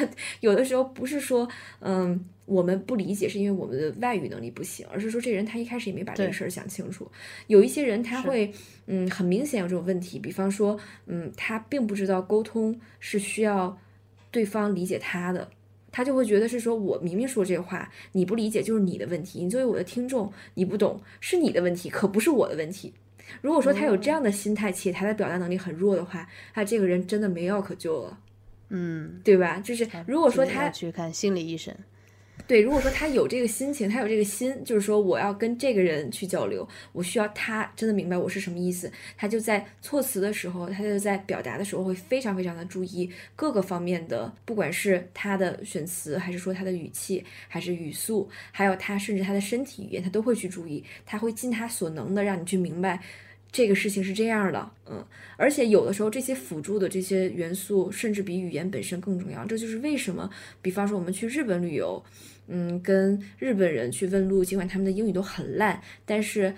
有的时候不是说，嗯。我们不理解是因为我们的外语能力不行，而是说这人他一开始也没把这个事儿想清楚。有一些人他会，嗯，很明显有这种问题，比方说，嗯，他并不知道沟通是需要对方理解他的，他就会觉得是说我明明说这话，你不理解就是你的问题，你作为我的听众你不懂是你的问题，可不是我的问题。如果说他有这样的心态，且他的表达能力很弱的话，他这个人真的没药可救了，嗯，对吧？就是如果说他去看心理医生。对，如果说他有这个心情，他有这个心，就是说我要跟这个人去交流，我需要他真的明白我是什么意思，他就在措辞的时候，他就在表达的时候会非常非常的注意各个方面的，不管是他的选词，还是说他的语气，还是语速，还有他甚至他的身体语言，他都会去注意，他会尽他所能的让你去明白。这个事情是这样的，嗯，而且有的时候这些辅助的这些元素，甚至比语言本身更重要。这就是为什么，比方说我们去日本旅游，嗯，跟日本人去问路，尽管他们的英语都很烂，但是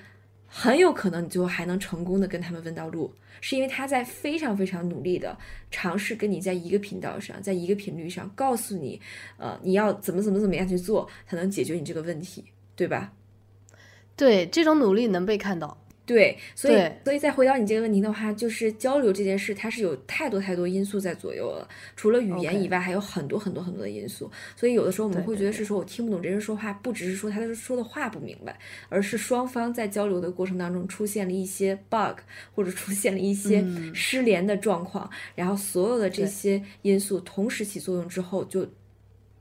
很有可能你最后还能成功的跟他们问到路，是因为他在非常非常努力的尝试跟你在一个频道上，在一个频率上，告诉你，呃，你要怎么怎么怎么样去做，才能解决你这个问题，对吧？对，这种努力能被看到。对，所以所以再回到你这个问题的话，就是交流这件事，它是有太多太多因素在左右了。除了语言以外，还有很多很多很多的因素。所以有的时候我们会觉得是说我听不懂这人说话，不只是说他说的话不明白，而是双方在交流的过程当中出现了一些 bug，或者出现了一些失联的状况，然后所有的这些因素同时起作用之后就。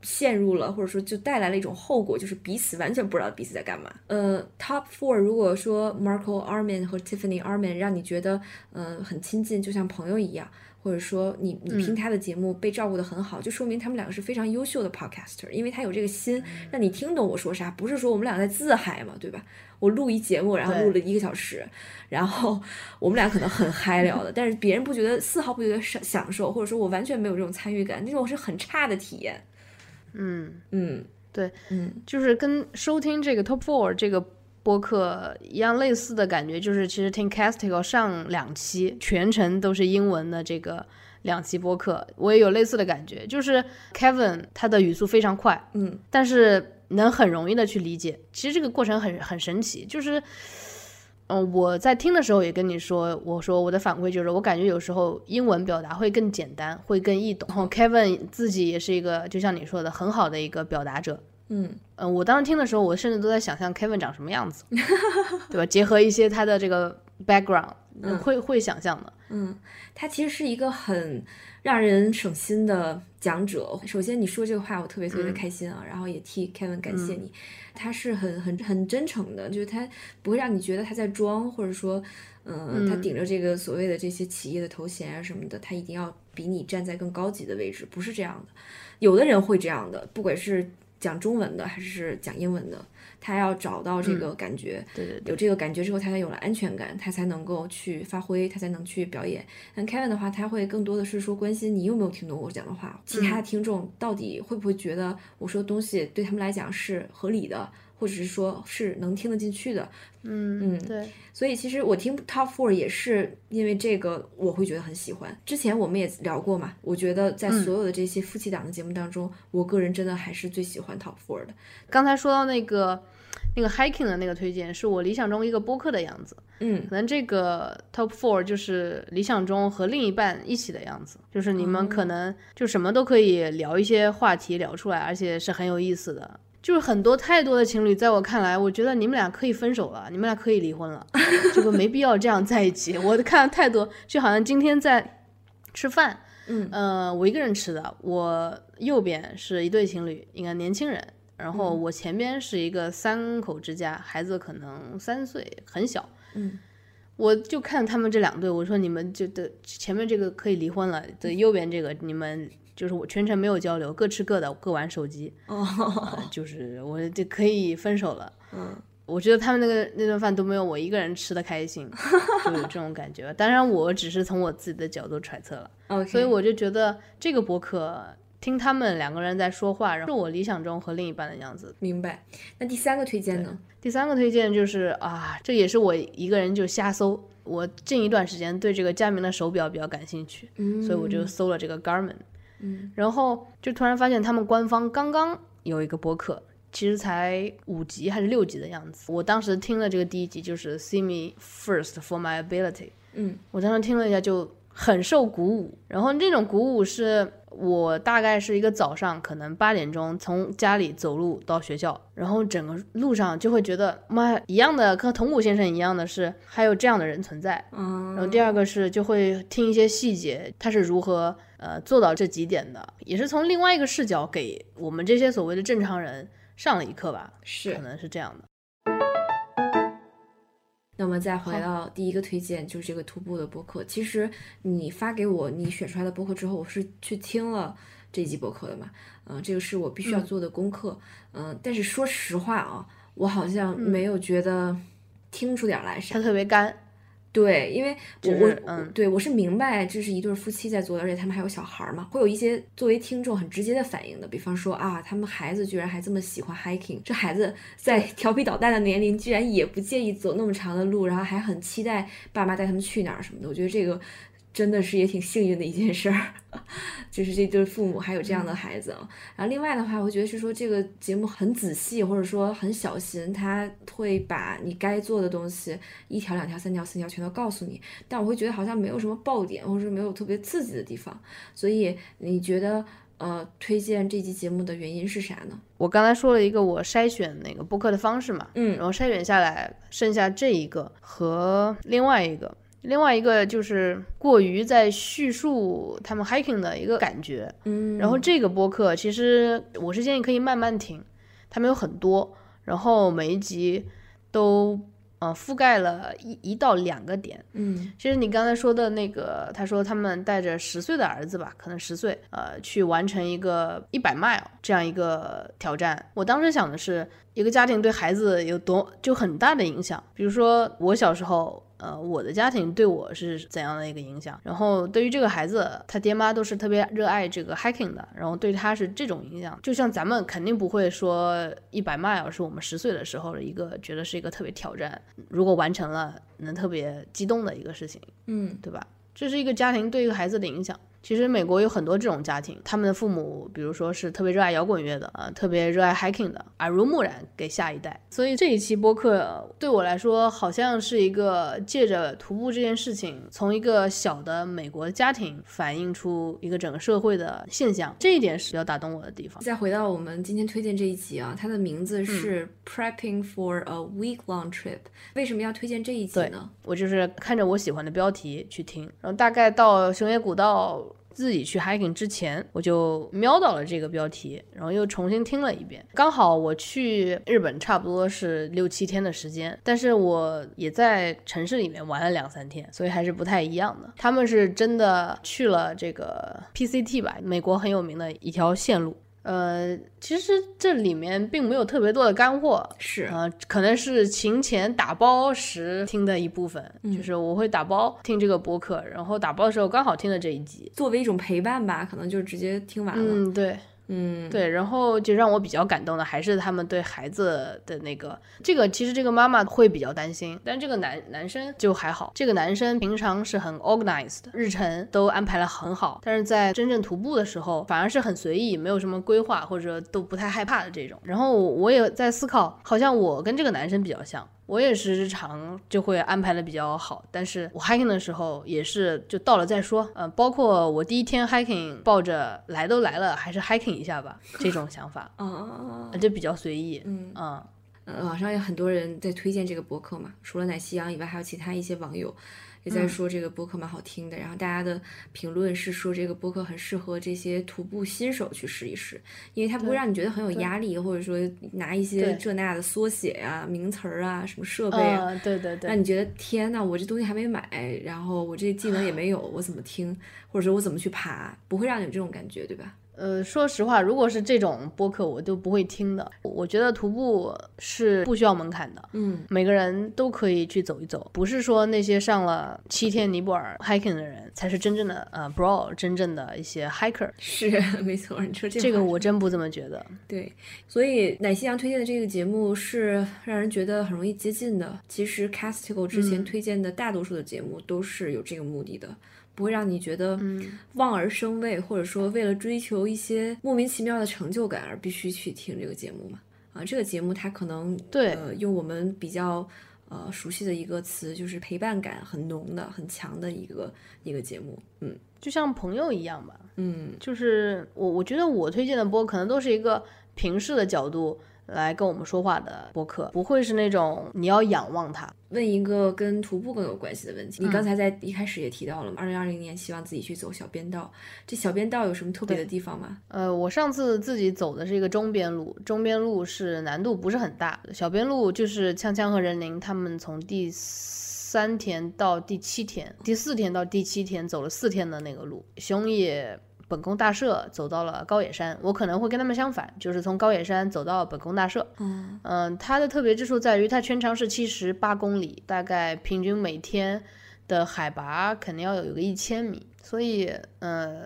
陷入了，或者说就带来了一种后果，就是彼此完全不知道彼此在干嘛。呃，Top Four，如果说 Marco Arman 和 Tiffany Arman 让你觉得嗯很亲近，就像朋友一样，或者说你你听他的节目被照顾的很好，就说明他们两个是非常优秀的 Podcaster，因为他有这个心让你听懂我说啥，不是说我们俩在自嗨嘛，对吧？我录一节目，然后录了一个小时，然后我们俩可能很嗨聊的，但是别人不觉得丝毫不觉得享享受，或者说我完全没有这种参与感，那种是很差的体验。嗯。嗯，对，嗯，就是跟收听这个 Top Four 这个播客一样类似的感觉，就是其实听 Castigo 上两期全程都是英文的这个两期播客，我也有类似的感觉，就是 Kevin 他的语速非常快，嗯，但是能很容易的去理解，其实这个过程很很神奇，就是。嗯，我在听的时候也跟你说，我说我的反馈就是，我感觉有时候英文表达会更简单，会更易懂。然 后 Kevin 自己也是一个，就像你说的，很好的一个表达者。嗯嗯，我当时听的时候，我甚至都在想象 Kevin 长什么样子，对吧？结合一些他的这个 background，会会想象的。嗯，他其实是一个很让人省心的讲者。首先你说这个话，我特别特别的开心啊，然后也替 Kevin 感谢你。他是很很很真诚的，就是他不会让你觉得他在装，或者说，嗯，他顶着这个所谓的这些企业的头衔啊什么的，他一定要比你站在更高级的位置，不是这样的。有的人会这样的，不管是讲中文的还是讲英文的。他要找到这个感觉，对对，有这个感觉之后，他才有了安全感，他才能够去发挥，他才能去表演。但 Kevin 的话，他会更多的是说关心你有没有听懂我讲的话，其他的听众到底会不会觉得我说的东西对他们来讲是合理的。或者是说，是能听得进去的，嗯嗯，对。所以其实我听 Top Four 也是因为这个，我会觉得很喜欢。之前我们也聊过嘛，我觉得在所有的这些夫妻档的节目当中，我个人真的还是最喜欢 Top Four 的。刚才说到那个那个 Hiking 的那个推荐，是我理想中一个播客的样子。嗯，可能这个 Top Four 就是理想中和另一半一起的样子，就是你们可能就什么都可以聊一些话题聊出来，而且是很有意思的。就是很多太多的情侣，在我看来，我觉得你们俩可以分手了，你们俩可以离婚了，这个没必要这样在一起。我看了太多，就好像今天在吃饭，嗯，呃，我一个人吃的，我右边是一对情侣，应该年轻人，然后我前边是一个三口之家，孩子可能三岁，很小，嗯，我就看他们这两对，我说你们就的前面这个可以离婚了，的右边这个你们。就是我全程没有交流，各吃各的，各玩手机。哦，就是我就可以分手了。嗯，我觉得他们那个那顿饭都没有我一个人吃的开心，就有这种感觉。当然，我只是从我自己的角度揣测了。所以我就觉得这个博客听他们两个人在说话，然后是我理想中和另一半的样子。明白。那第三个推荐呢？第三个推荐就是啊，这也是我一个人就瞎搜。我近一段时间对这个佳明的手表比较感兴趣，所以我就搜了这个 Garmin。嗯，然后就突然发现他们官方刚刚有一个播客，其实才五集还是六集的样子。我当时听了这个第一集，就是 See me first for my ability。嗯，我当时听了一下就很受鼓舞。然后这种鼓舞是我大概是一个早上，可能八点钟从家里走路到学校，然后整个路上就会觉得妈一样的，跟铜鼓先生一样的是还有这样的人存在。嗯，然后第二个是就会听一些细节，他是如何呃做到这几点的，也是从另外一个视角给我们这些所谓的正常人上了一课吧，是可能是这样的。那么再回到第一个推荐，就是这个徒步的播客。其实你发给我你选出来的播客之后，我是去听了这集播客的嘛，嗯、这个是我必须要做的功课，嗯、但是说实话啊，我好像没有觉得听出点儿来啥。它。特别干，对，因为我就是我嗯对我是明白这是一对夫妻在做的，而且他们还有小孩儿嘛，会有一些作为听众很直接的反应的，比方说啊，他们孩子居然还这么喜欢 hiking，这孩子 在调皮捣蛋的年龄居然也不介意走那么长的路，然后还很期待爸妈带他们去哪儿什么的，我觉得这个真的是也挺幸运的一件事儿，就是这对父母还有这样的孩子啊。然后另外的话，我觉得是说这个节目很仔细，或者说很小心，他会把你该做的东西一条、两条、三条、四条全都告诉你。但我会觉得好像没有什么爆点，或者说没有特别刺激的地方。所以你觉得呃，推荐这期节目的原因是啥呢？我刚才说了一个我筛选那个播客的方式嘛，嗯然后筛选下来，剩下这一个和另外一个，另外一个就是过于在叙述他们 hiking 的一个感觉。嗯，然后这个播客其实我是建议可以慢慢听，他们有很多，然后每一集都呃覆盖了一一到两个点。嗯其实你刚才说的那个，他说他们带着十岁的儿子吧，可能十岁，呃，去完成一个一百 mile 这样一个挑战。我当时想的是，一个家庭对孩子有多就很大的影响。比如说我小时候，呃，我的家庭对我是怎样的一个影响？然后对于这个孩子，他爹妈都是特别热爱这个 hiking 的，然后对他是这种影响。就像咱们肯定不会说一百 mile 是我们十岁的时候的一个觉得是一个特别挑战，如果完成了能特别激动的一个事情。嗯对吧？这是一个家庭对一个孩子的影响。其实美国有很多这种家庭，他们的父母，比如说是特别热爱摇滚乐的啊、特别热爱 hiking 的，耳濡目染给下一代。所以这一期播客呃对我来说，好像是一个借着徒步这件事情，从一个小的美国家庭反映出一个整个社会的现象，这一点是比较打动我的地方。再回到我们今天推荐这一集啊，它的名嗯字是 Prepping for a Week Long Trip。为什么要推荐这一集对呢？我就是看着我喜欢的标题去听，然后大概到熊野古道自己去 hiking 之前，我就瞄到了这个标题，然后又重新听了一遍。刚好我去日本差不多是六七天的时间，但是我也在城市里面玩了两三天，所以还是不太一样的。他们是真的去了这个 PCT 吧，美国很有名的一条线路。呃，其实这里面并没有特别多的干货，是呃，可能是勤前打包时听的一部分，就是我会打包听这个播客，然后打包的时候刚好听了这一集。作为一种陪伴吧，可能就直接听完了。嗯，对嗯对，然后就让我比较感动的还是他们对孩子的那个，这个其实这个妈妈会比较担心，但这个男男生就还好，这个男生平常是很 organized，日程都安排了很好，但是在真正徒步的时候反而是很随意，没有什么规划或者都不太害怕的这种。然后我也在思考，好像我跟这个男生比较像。我也是日常就会安排的比较好，但是我 hiking 的时候也是就到了再说，嗯、包括我第一天 hiking 抱着来都来了，还是 hiking 一下吧这种想法，啊，就比较随意，嗯网上有很多人在推荐这个博客嘛，除了奶昔羊以外，还有其他一些网友也在说这个播客蛮好听的。然后大家的评论是说这个播客很适合这些徒步新手去试一试，因为它不会让你觉得很有压力，或者说拿一些这那的缩写呀、名词儿啊、什么设备啊，对，对对让，你觉得天呐，我这东西还没买，然后我这技能也没有，我怎么听，或者说我怎么去爬，不会让你有这种感觉，对吧？呃，说实话，如果是这种播客，我都不会听的。我觉得徒步是不需要门槛的，嗯，每个人都可以去走一走，不是说那些上了七天尼泊尔 hiking 的人才是真正的呃 bro，真正的一些 hiker。是没错，你说这这个我真不这么觉得。对，所以奶昔羊推荐的这个节目是让人觉得很容易接近的。其实 Castigo 之前推荐的大多数的节目都是有这个目的的，不会让你觉得望而生畏，或者说为了追求一些莫名其妙的成就感而必须去听这个节目嘛。啊，这个节目它可能对呃用我们比较。呃熟悉的一个词，就是陪伴感很浓的、很强的一个一个节目。嗯，就像朋友一样吧。嗯，就是我我觉得我推荐的播可能都是一个平视的角度。来跟我们说话的播客，不会是那种你要仰望他。问一个跟徒步更有关系的问题，你刚才在一开始也提到了嘛？二零二零年希望自己去走小边道，这小边道有什么特别的地方吗？呃，我上次自己走的是一个中边路，中边路是难度不是很大，小边路就是锵锵和任宁他们从第三天到第七天，第四天到第七天走了四天的那个路，熊野。本宫大社走到了高野山，我可能会跟他们相反，就是从高野山走到本宫大社。嗯。嗯，它的特别之处在于它全长是七十八公里，大概平均每天的海拔肯定要有一个一千米，所以呃，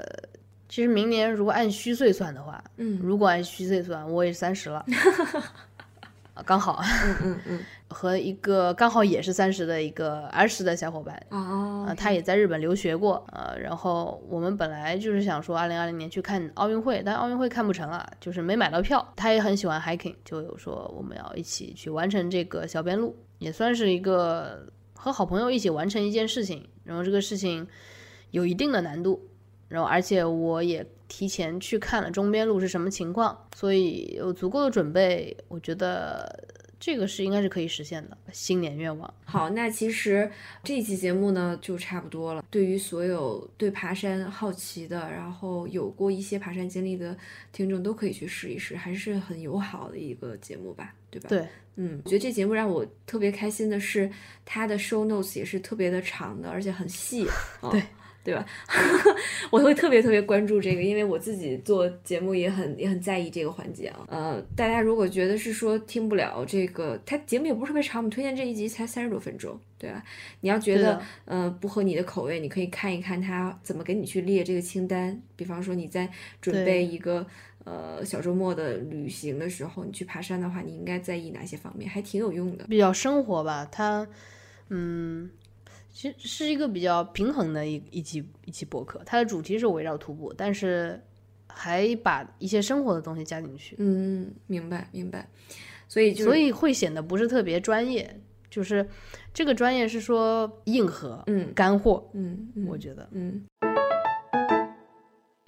其实明年如果按虚岁算的话，嗯，如果按虚岁算，我也三十了。刚好，嗯嗯嗯，和一个刚好也是三十的一个儿时的小伙伴，哦，他也在日本留学过，呃，然后我们本来就是想说二零二零年去看奥运会，但奥运会看不成啊，就是没买到票。他也很喜欢 hiking，就有说我们要一起去完成这个小边路，也算是一个和好朋友一起完成一件事情。然后这个事情有一定的难度，然后而且我也。提前去看了中边路是什么情况，所以有足够的准备，我觉得这个是应该是可以实现的新年愿望。好，那其实这一期节目呢就差不多了。对于所有对爬山好奇的，然后有过一些爬山经历的听众，都可以去试一试，还是很友好的一个节目吧，对吧？对，嗯，我觉得这节目让我特别开心的是，它的 show notes 也是特别的长的，而且很细。对。对吧？我会特别特别关注这个，因为我自己做节目也很也很在意这个环节啊。呃，大家如果觉得是说听不了这个，它节目也不是特别长，我们推荐这一集才三十多分钟，对吧？你要觉得呃不合你的口味，你可以看一看他怎么给你去列这个清单。比方说你在准备一个呃小周末的旅行的时候，你去爬山的话，你应该在意哪些方面？还挺有用的，比较生活吧。它嗯。其实是一个比较平衡的一一期一期博客，它的主题是围绕徒步，但是还把一些生活的东西加进去。嗯，明白明白。所以所以会显得不是特别专业，就是这个专业是说硬核，嗯，干货，嗯，我觉得，嗯。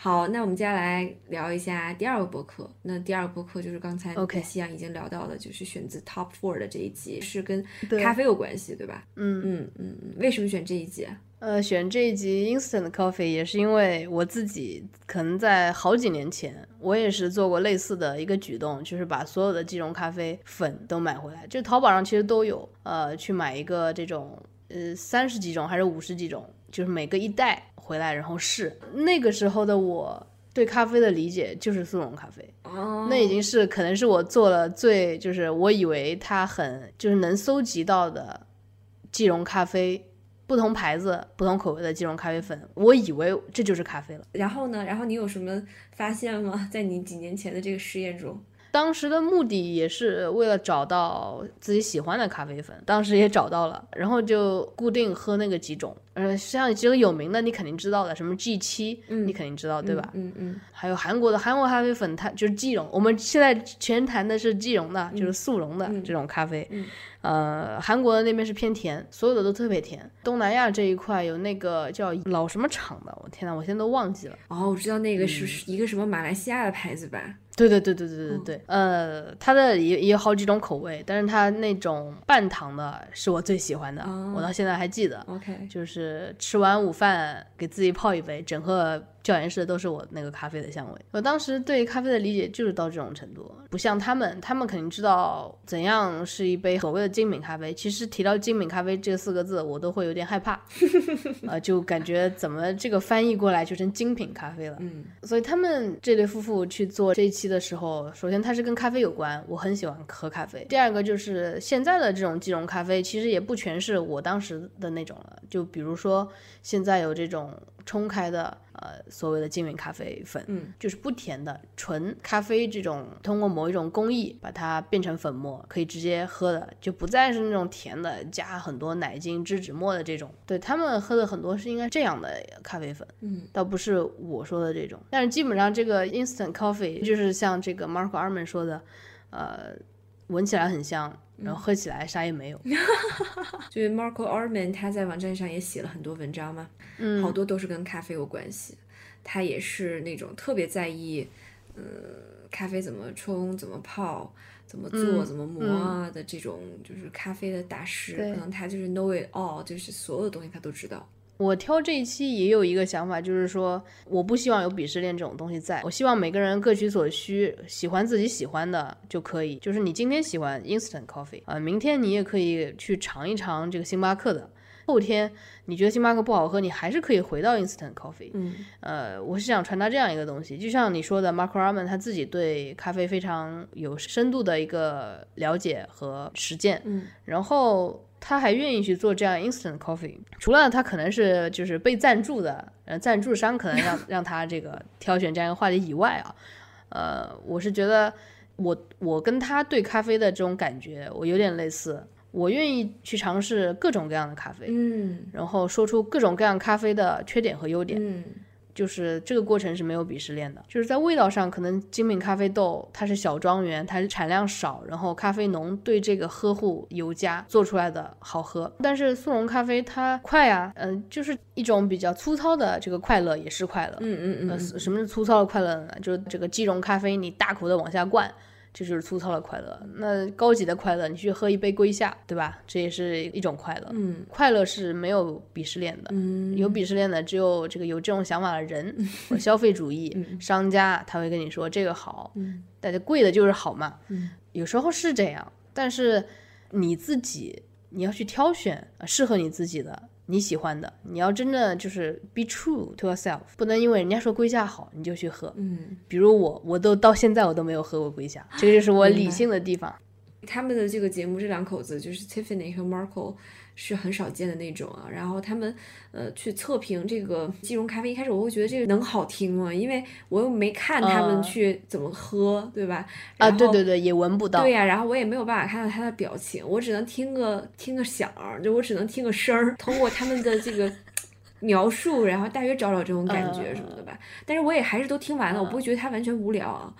好，那我们接下来聊一下第二个播客。那第二个播客就是刚才跟夕阳已经聊到的，就是选自 Top Four 的这一集，是跟咖啡有关系，对吧？嗯嗯嗯嗯。为什么选这一集？呃，选这一集 Instant Coffee 也是因为我自己可能在好几年前，我也是做过类似的一个举动，就是把所有的即溶咖啡粉都买回来，就淘宝上其实都有，呃，去买一个这种，呃，三十几种还是五十几种，就是每个一袋。回来然后试，那个时候的我对咖啡的理解就是速溶咖啡，那已经是可能是我做了最就是我以为它很就是能搜集到的即溶咖啡，不同牌子不同口味的即溶咖啡粉，我以为这就是咖啡了。然后呢？然后你有什么发现吗？在你几年前的这个实验中？当时的目的也是为了找到自己喜欢的咖啡粉，当时也找到了，然后就固定喝那个几种。呃，像几个有名的，你肯定知道的，什么 G 七，你肯定知道对吧？嗯嗯。还有韩国的韩国咖啡粉，它就是即溶。我们现在全谈的是即溶的，就是速溶的这种咖啡。呃，韩国的那边是偏甜，所有的都特别甜。东南亚这一块有那个叫老什么厂的，我天呐，我现在都忘记了。哦，我知道那个是一个什么马来西亚的牌子吧？对对对对对对对，呃，它的也也有好几种口味，但是它那种半糖的是我最喜欢的，我到现在还记得。OK，就是吃完午饭给自己泡一杯，整个。教研室都是我那个咖啡的香味。我当时对咖啡的理解就是到这种程度，不像他们，他们肯定知道怎样是一杯所谓的精品咖啡。其实提到精品咖啡这四个字，我都会有点害怕，呃，就感觉怎么这个翻译过来就成精品咖啡了。嗯，所以他们这对夫妇去做这一期的时候，首先它是跟咖啡有关，我很喜欢喝咖啡。第二个就是现在的这种即溶咖啡，其实也不全是我当时的那种了，就比如说现在有这种。冲开的呃所谓的精品咖啡粉，嗯，就是不甜的纯咖啡这种，通过某一种工艺把它变成粉末，可以直接喝的，就不再是那种甜的加很多奶精、脂脂末的这种。对他们喝的很多是应该这样的咖啡粉，嗯，倒不是我说的这种。但是基本上这个 instant coffee 就是像这个 Mark Arman 说的，呃。闻起来很香，然后喝起来啥也没有。就是 Marco Arman 他在网站上也写了很多文章嘛，嗯，好多都是跟咖啡有关系。他也是那种特别在意，嗯，咖啡怎么冲、怎么泡、怎么做、怎么磨啊的这种，就是咖啡的大师。可能他就是 know it all，就是所有的东西他都知道。我挑这一期也有一个想法，就是说我不希望有鄙视链这种东西在，我希望每个人各取所需，喜欢自己喜欢的就可以。就是你今天喜欢 instant coffee 啊，明天你也可以去尝一尝这个星巴克的，后天你觉得星巴克不好喝，你还是可以回到 instant coffee。嗯，呃，我是想传达这样一个东西，就像你说的，Mark Raman 他自己对咖啡非常有深度的一个了解和实践，嗯，然后。他还愿意去做这样 instant coffee，除了他可能是就是被赞助的，呃，赞助商可能让 让他这个挑选这样一个话题以外啊，呃，我是觉得我我跟他对咖啡的这种感觉，我有点类似，我愿意去尝试各种各样的咖啡，嗯，然后说出各种各样咖啡的缺点和优点，嗯。就是这个过程是没有鄙视链的，就是在味道上，可能精品咖啡豆它是小庄园，它是产量少，然后咖啡农对这个呵护尤加，做出来的好喝。但是速溶咖啡它快啊，嗯，就是一种比较粗糙的这个快乐也是快乐，嗯嗯嗯。什么是粗糙的快乐呢？就是这个即溶咖啡你大口的往下灌。这就是粗糙的快乐。那高级的快乐，你去喝一杯龟下，对吧？这也是一种快乐。嗯，快乐是没有鄙视链的。嗯，有鄙视链的只有这个有这种想法的人，消费主义 商家，他会跟你说这个好，但是贵的就是好嘛。嗯，有时候是这样，但是你自己你要去挑选适合你自己的。你喜欢的，你要真的就是 be true to yourself，不能因为人家说龟夏好你就去喝。嗯，比如我，我都到现在我都没有喝过龟夏，这个就是我理性的地方。他们的这个节目，这两口子就是 Tiffany 和 Marco。是很少见的那种啊，然后他们呃去测评这个即溶咖啡，一开始我会觉得这个能好听吗？因为我又没看他们去怎么喝，对吧？啊，对对对，也闻不到。对呀，然后我也没有办法看到他的表情，我只能听个听个响儿，就我只能听个声儿，通过他们的这个 描述，然后大约找找这种感觉什么的吧。但是我也还是都听完了，我不会觉得它完全无聊啊。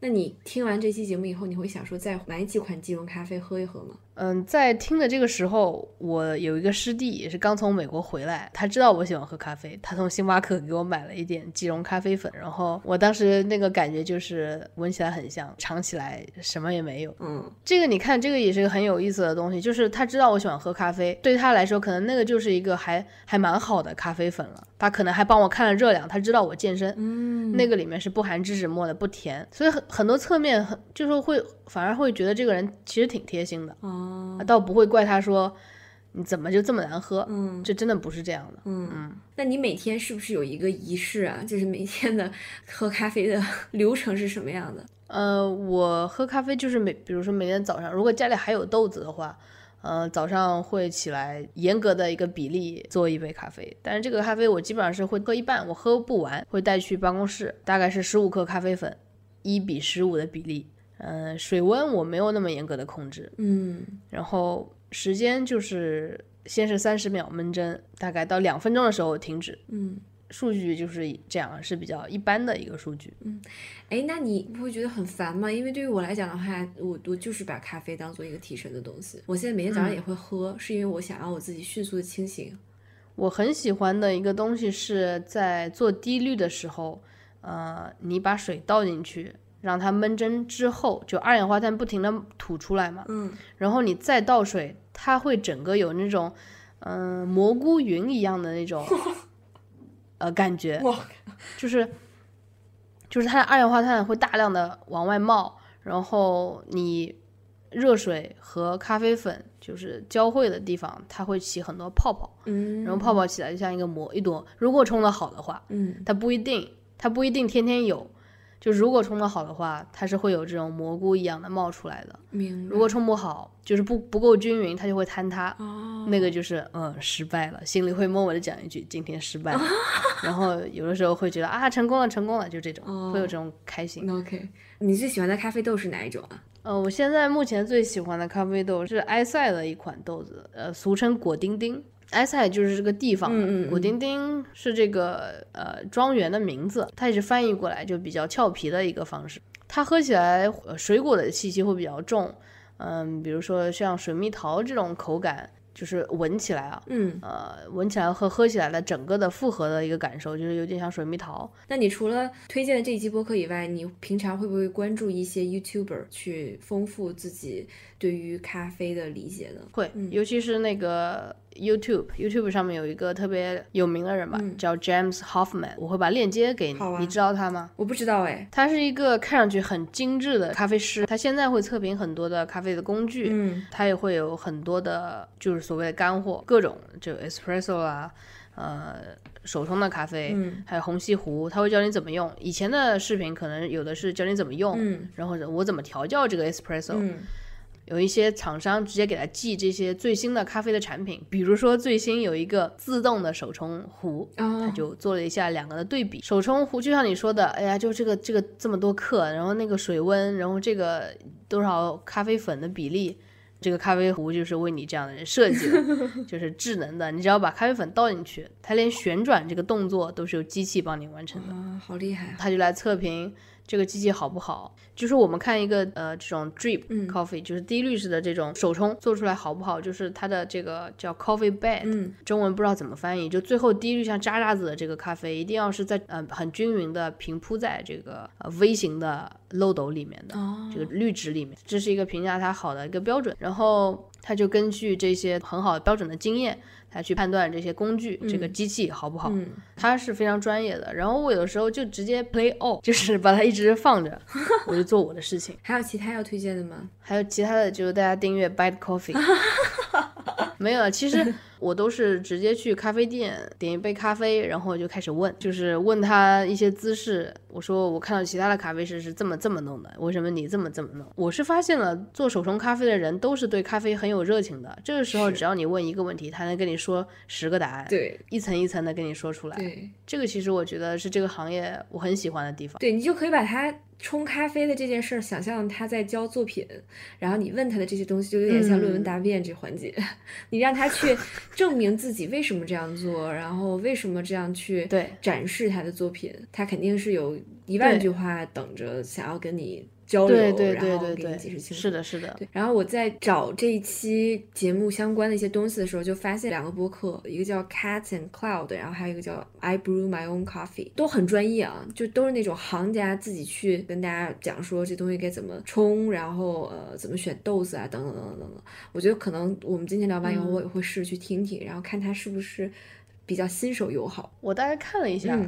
那你听完这期节目以后，你会想说再买几款即溶咖啡喝一喝吗？嗯，在听的这个时候，我有一个师弟也是刚从美国回来，他知道我喜欢喝咖啡，他从星巴克给我买了一点即溶咖啡粉，然后我当时那个感觉就是闻起来很香，尝起来什么也没有。嗯，这个你看，这个也是个很有意思的东西，就是他知道我喜欢喝咖啡，对他来说，可能那个就是一个还还蛮好的咖啡粉了。他可能还帮我看了热量，他知道我健身，嗯，那个里面是不含脂脂末的，不甜，所以很很多侧面很就是会反而会觉得这个人其实挺贴心的。哦，倒不会怪他说你怎么就这么难喝，嗯，这真的不是这样的，嗯嗯。那你每天是不是有一个仪式啊？就是每天的喝咖啡的 流程是什么样的？呃，我喝咖啡就是每，比如说每天早上，如果家里还有豆子的话，呃，早上会起来严格的一个比例做一杯咖啡，但是这个咖啡我基本上是会喝一半，我喝不完会带去办公室，大概是十五克咖啡粉，一比十五的比例。嗯，水温我没有那么严格的控制，嗯，然后时间就是先是三十秒闷蒸，大概到两分钟的时候停止，嗯，数据就是这样，是比较一般的一个数据，嗯，哎，那你不会觉得很烦吗？因为对于我来讲的话，我我就是把咖啡当做一个提神的东西，我现在每天早上也会喝，是因为我想让我自己迅速的清醒。我很喜欢的一个东西是在做低滤的时候，呃，你把水倒进去。让它闷蒸之后，就二氧化碳不停的吐出来嘛，嗯，然后你再倒水，它会整个有那种，嗯，蘑菇云一样的那种，呃，感觉，就是，就是它的二氧化碳会大量的往外冒，然后你热水和咖啡粉就是交汇的地方，它会起很多泡泡，嗯，然后。泡泡起来就像一个膜一朵，如果冲的好的话，嗯，它不一定，它不一定天天有。就如果冲的好的话，它是会有这种蘑菇一样的冒出来的。如果冲不好，就是不不够均匀，它就会坍塌。哦，那个就是嗯失败了，心里会默默的讲一句今天失败了。然后有的时候会觉得啊成功了成功了，就这种会有这种开心。OK，你最喜欢的咖啡豆是哪一种啊？呃，我现在目前最喜欢的咖啡豆是埃塞的一款豆子，呃，俗称果丁丁。埃塞就是这个地方，古丁丁是这个呃庄园的名字，它也是翻译过来就比较俏皮的一个方式。它喝起来水果的气息会比较重，嗯，比如说像水蜜桃这种口感。就是闻起来啊，嗯，呃，闻起来和喝起来的整个的复合的一个感受，就是有点像水蜜桃。那你除了推荐的这一期播客以外，你平常会不会关注一些 YouTuber 去丰富自己对于咖啡的理解呢？会，尤其是那个。YouTube，YouTube 上面有一个特别有名的人吧，叫 James Hoffman，我会把链接给你。你知道他吗？我不知道哎。他是一个看上去很精致的咖啡师，他现在会测评很多的咖啡的工具，嗯，他也会有很多的，就是所谓的干货，各种就 Espresso 啊，呃，手冲的咖啡，嗯，还有虹吸壶，他会教你怎么用。以前的视频可能有的是教你怎么用，嗯，然后我怎么调教这个 Espresso，嗯。有一些厂商直接给他寄这些最新的咖啡的产品，比如说最新有一个自动的手冲壶，他就做了一下两个的对比。手冲壶就像你说的，哎呀，就这个这个这么多克，然后那个水温，然后这个多少咖啡粉的比例，这个咖啡壶就是为你这样的人设计的，就是智能的，你只要把咖啡粉倒进去，它连旋转这个动作都是由机器帮你完成的，啊，好厉害！他就来测评。这个机器好不好？就是我们看一个呃这种 drip coffee，就是低滤式的这种手冲做出来好不好？就是它的这个叫 coffee bed，中文不知道怎么翻译，就最后滴滤像渣渣子的这个咖啡，一定要是在呃很均匀的平铺在这个呃微型的漏斗里面的这个滤纸里面，这是一个评价它好的一个标准。然后它就根据这些很好的标准的经验。来去判断这些工具，这个机器好不好？它是非常专业的。然后我有的时候就直接 play all，就是把它一直放着，我就做我的事情。还有其他要推荐的吗？还有其他的，就是大家订阅 Bad Coffee。没有，其实我都是直接去咖啡店点一杯咖啡，然后就开始问，就是问他一些姿势。我说我看到其他的咖啡师是这么这么弄的，为什么你这么这么弄？我是发现了做手冲咖啡的人都是对咖啡很有热情的。这个时候只要你问一个问题，他能跟你说十个答案，对，一层一层的跟你说出来。对，这个其实我觉得是这个行业我很喜欢的地方。对你就可以把它。冲咖啡的这件事儿，想象他在交作品，然后你问他的这些东西，就有点像论文答辩这环节。你让他去证明自己为什么这样做，然后为什么这样去展示他的作品，他肯定是有一万句话等着想要跟你。交流，然后给你解释清楚。是的，是的。对，然后我在找这一期节目相关的一些东西的时候，就发现两个播客，一个叫 Cat and Cloud，然后还有一个叫 I Brew My Own Coffee，都很专业啊，就都是那种行家自己去跟大家讲说这东西该怎么冲，然后呃怎么选豆子啊，等等等等等等。我觉得可能我们今天聊完以后，我也会试着去听听，然后看它是不是比较新手友好。我大概看了一下。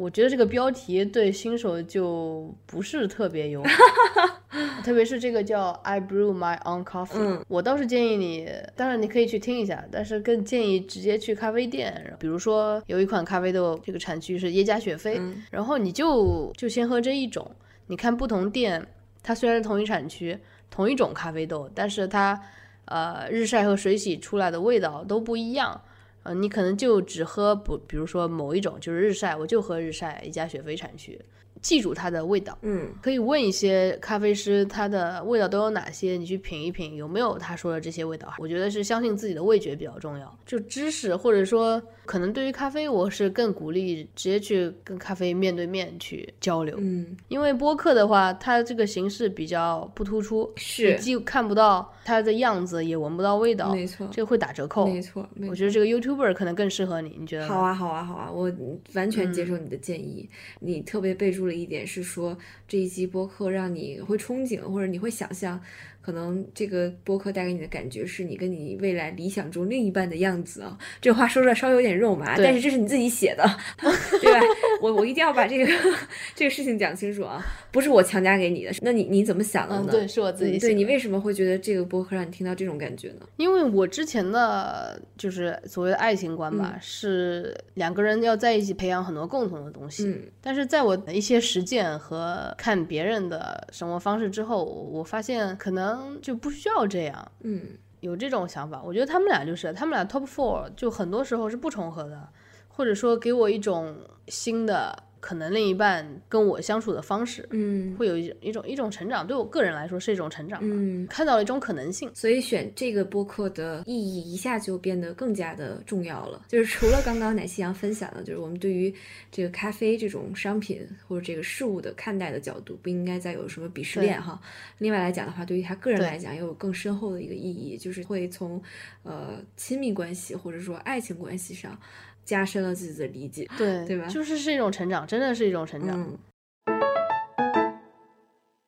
我觉得这个标题对新手就不是特别友好，特别是这个叫 I brew my own coffee。我倒是建议你，当然你可以去听一下，但是更建议直接去咖啡店。比如说有一款咖啡豆，这个产区是耶加雪菲，然后你就就先喝这一种。你看不同店，它虽然是同一产区、同一种咖啡豆，但是它呃日晒和水洗出来的味道都不一样。呃，你可能就只喝不，比如说某一种就是日晒，我就喝日晒一家雪菲产区。记住它的味道，嗯，可以问一些咖啡师，它的味道都有哪些？你去品一品，有没有他说的这些味道？我觉得是相信自己的味觉比较重要。就知识，或者说可能对于咖啡，我是更鼓励直接去跟咖啡面对面去交流。嗯，因为播客的话，它这个形式比较不突出，是既看不到它的样子，也闻不到味道，没错，这个会打折扣。没错，我觉得这个 YouTuber 可能更适合你，你觉得？好啊，好啊，好啊，我完全接受你的建议。你特别备注了一点是说。这一期播客让你会憧憬，或者你会想象。可能这个播客带给你的感觉是你跟你未来理想中另一半的样子啊，这话说出来稍微有点肉麻，但是这是你自己写的，对吧？我我一定要把这个这个事情讲清楚啊，不是我强加给你的，那你你怎么想的呢？对，是我自己。对你为什么会觉得这个播客让你听到这种感觉呢？因为我之前的就是所谓的爱情观吧，是两个人要在一起培养很多共同的东西。嗯，但是在我的一些实践和看别人的生活方式之后，我发现可能。就不需要这样，嗯，有这种想法。我觉得他们俩就是，他们俩 top four 就很多时候是不重合的，或者说给我一种新的可能另一半跟我相处的方式，嗯，会有一一种一种成长，对我个人来说是一种成长，嗯，看到了一种可能性，所以选这个播客的意义一下就变得更加的重要了。就是除了刚刚奶昔阳分享的，就是我们对于这个咖啡这种商品或者这个事物的看待的角度，不应该再有什么鄙视链哈。另外来讲的话，对于他个人来讲，也有更深厚的一个意义，就是会从呃亲密关系或者说爱情关系上。加深了自己的理解，对对吧？就是是一种成长，真的是一种成长。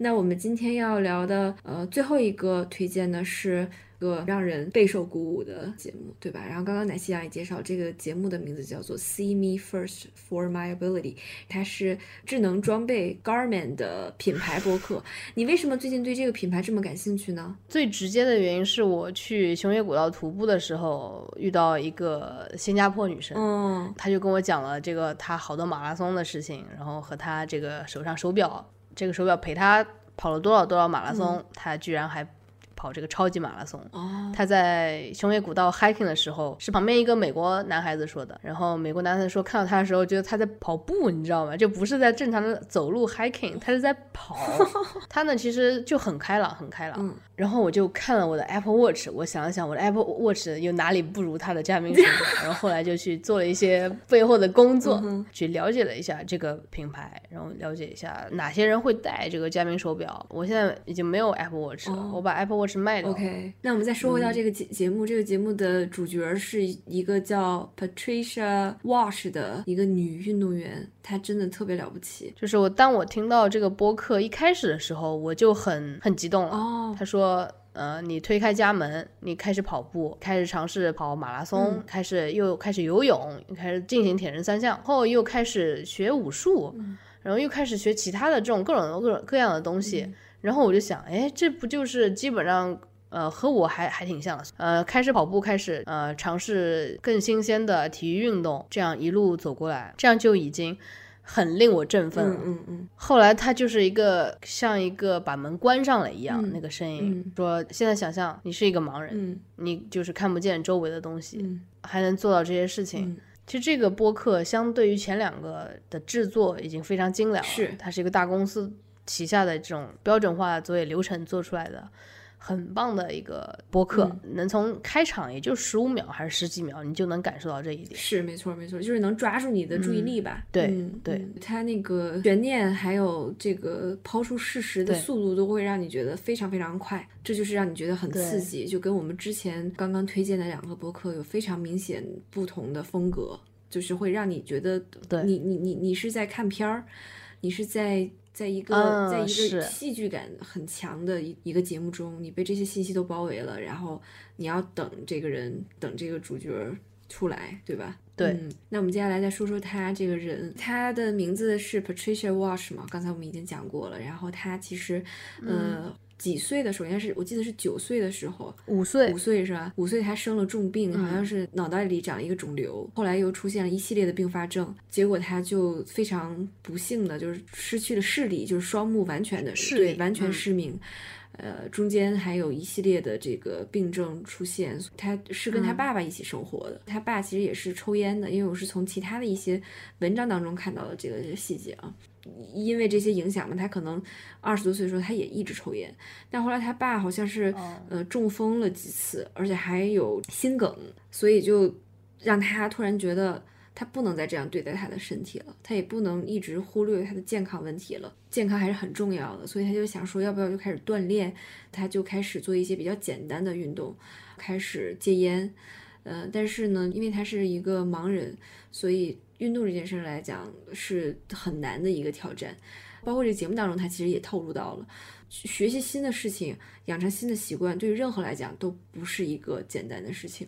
那我们今天要聊的，呃，最后一个推荐呢是。个让人备受鼓舞的节目，对吧？然后刚刚奶昔阳也介绍，这个节目的名字叫做 See Me First for My Ability，它是智能装备 Garmin 的品牌播客。你为什么最近对这个品牌这么感兴趣呢？最直接的原因是我去熊野古道徒步的时候遇到一个新加坡女生，嗯，她就跟我讲了这个她好多马拉松的事情，然后和她这个手上手表，这个手表陪他跑了多少多少马拉松，他居然还。跑这个超级马拉松，他在熊野古道 hiking 的时候，是旁边一个美国男孩子说的。然后美国男孩子说，看到他的时候，觉得他在跑步，你知道吗？就不是在正常的走路 hiking，他是在跑。他呢，其实就很开朗，很开朗。然后我就看了我的 Apple Watch，我想了想，我的 Apple Watch 有哪里不如他的佳明手表？然后后来就去做了一些背后的工作，去了解了一下这个品牌，然后了解一下哪些人会戴这个佳明手表。我现在已经没有 Apple Watch 了，我把 Apple Watch 卖的。OK，那我们再说回到这个节节目，这个节目的主角是一个叫 Patricia Walsh 的一个女运动员，她真的特别了不起。就是我当我听到这个播客一开始的时候，我就很很激动了。哦，他说。呃，你推开家门，你开始跑步，开始尝试跑马拉松，开始又开始游泳，开始进行铁人三项，后又开始学武术，然后又开始学其他的这种各种各种各样的东西。然后我就想，哎，这不就是基本上呃和我还还挺像的。呃，开始跑步，开始呃尝试更新鲜的体育运动，这样一路走过来，这样就已经。很令我振奋。嗯嗯嗯。后来他就是一个像一个把门关上了一样，那个声音说：“现在想象你是一个盲人，你就是看不见周围的东西，还能做到这些事情。”其实这个播客相对于前两个的制作已经非常精良了。是，它是一个大公司旗下的这种标准化作业流程做出来的。很棒的一个播客，能从开场也就十五秒还是十几秒，你就能感受到这一点。是，没错，没错，就是能抓住你的注意力吧。对，对，它那个悬念还有这个抛出事实的速度，都会让你觉得非常非常快，这就是让你觉得很刺激，就跟我们之前刚刚推荐的两个播客有非常明显不同的风格，就是会让你觉得，你你你你是在看片儿，你是在。在一个在一个戏剧感很强的一一个节目中，你被这些信息都包围了，然后你要等这个人，等这个主角出来，对吧？对。那我们接下来再说说他这个人，他的名字是 Patricia Walsh 嘛？刚才我们已经讲过了。然后他其实，呃。几岁的时候，应该是我记得是九岁的时候，五岁，五岁是吧？五岁他生了重病，好像是脑袋里长了一个肿瘤，后来又出现了一系列的并发症，结果他就非常不幸的，就是失去了视力，就是双目完全的视对，完全失明。呃，中间还有一系列的这个病症出现。他是跟他爸爸一起生活的，他爸其实也是抽烟的，因为我是从其他的一些文章当中看到的这个细节啊。因为这些影响嘛，他可能二十多岁的时候他也一直抽烟，但后来他爸好像是呃中风了几次，而且还有心梗，所以就让他突然觉得他不能再这样对待他的身体了，他也不能一直忽略他的健康问题了，健康还是很重要的，所以他就想说要不要就开始锻炼，他就开始做一些比较简单的运动，开始戒烟，呃，但是呢，因为他是一个盲人，所以。运动这件事来讲是很难的一个挑战，包括这个节目当中，他其实也透露到了，学习新的事情，养成新的习惯，对于任何来讲都不是一个简单的事情。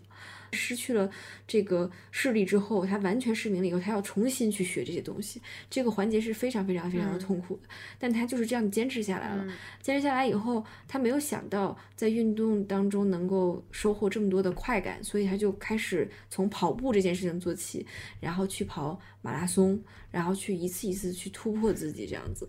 失去了这个视力之后，他完全失明了以后，他要重新去学这些东西，这个环节是非常非常非常的痛苦的。但他就是这样坚持下来了。坚持下来以后，他没有想到在运动当中能够收获这么多的快感，所以他就开始从跑步这件事情做起，然后去跑马拉松，然后去一次一次去突破自己这样子。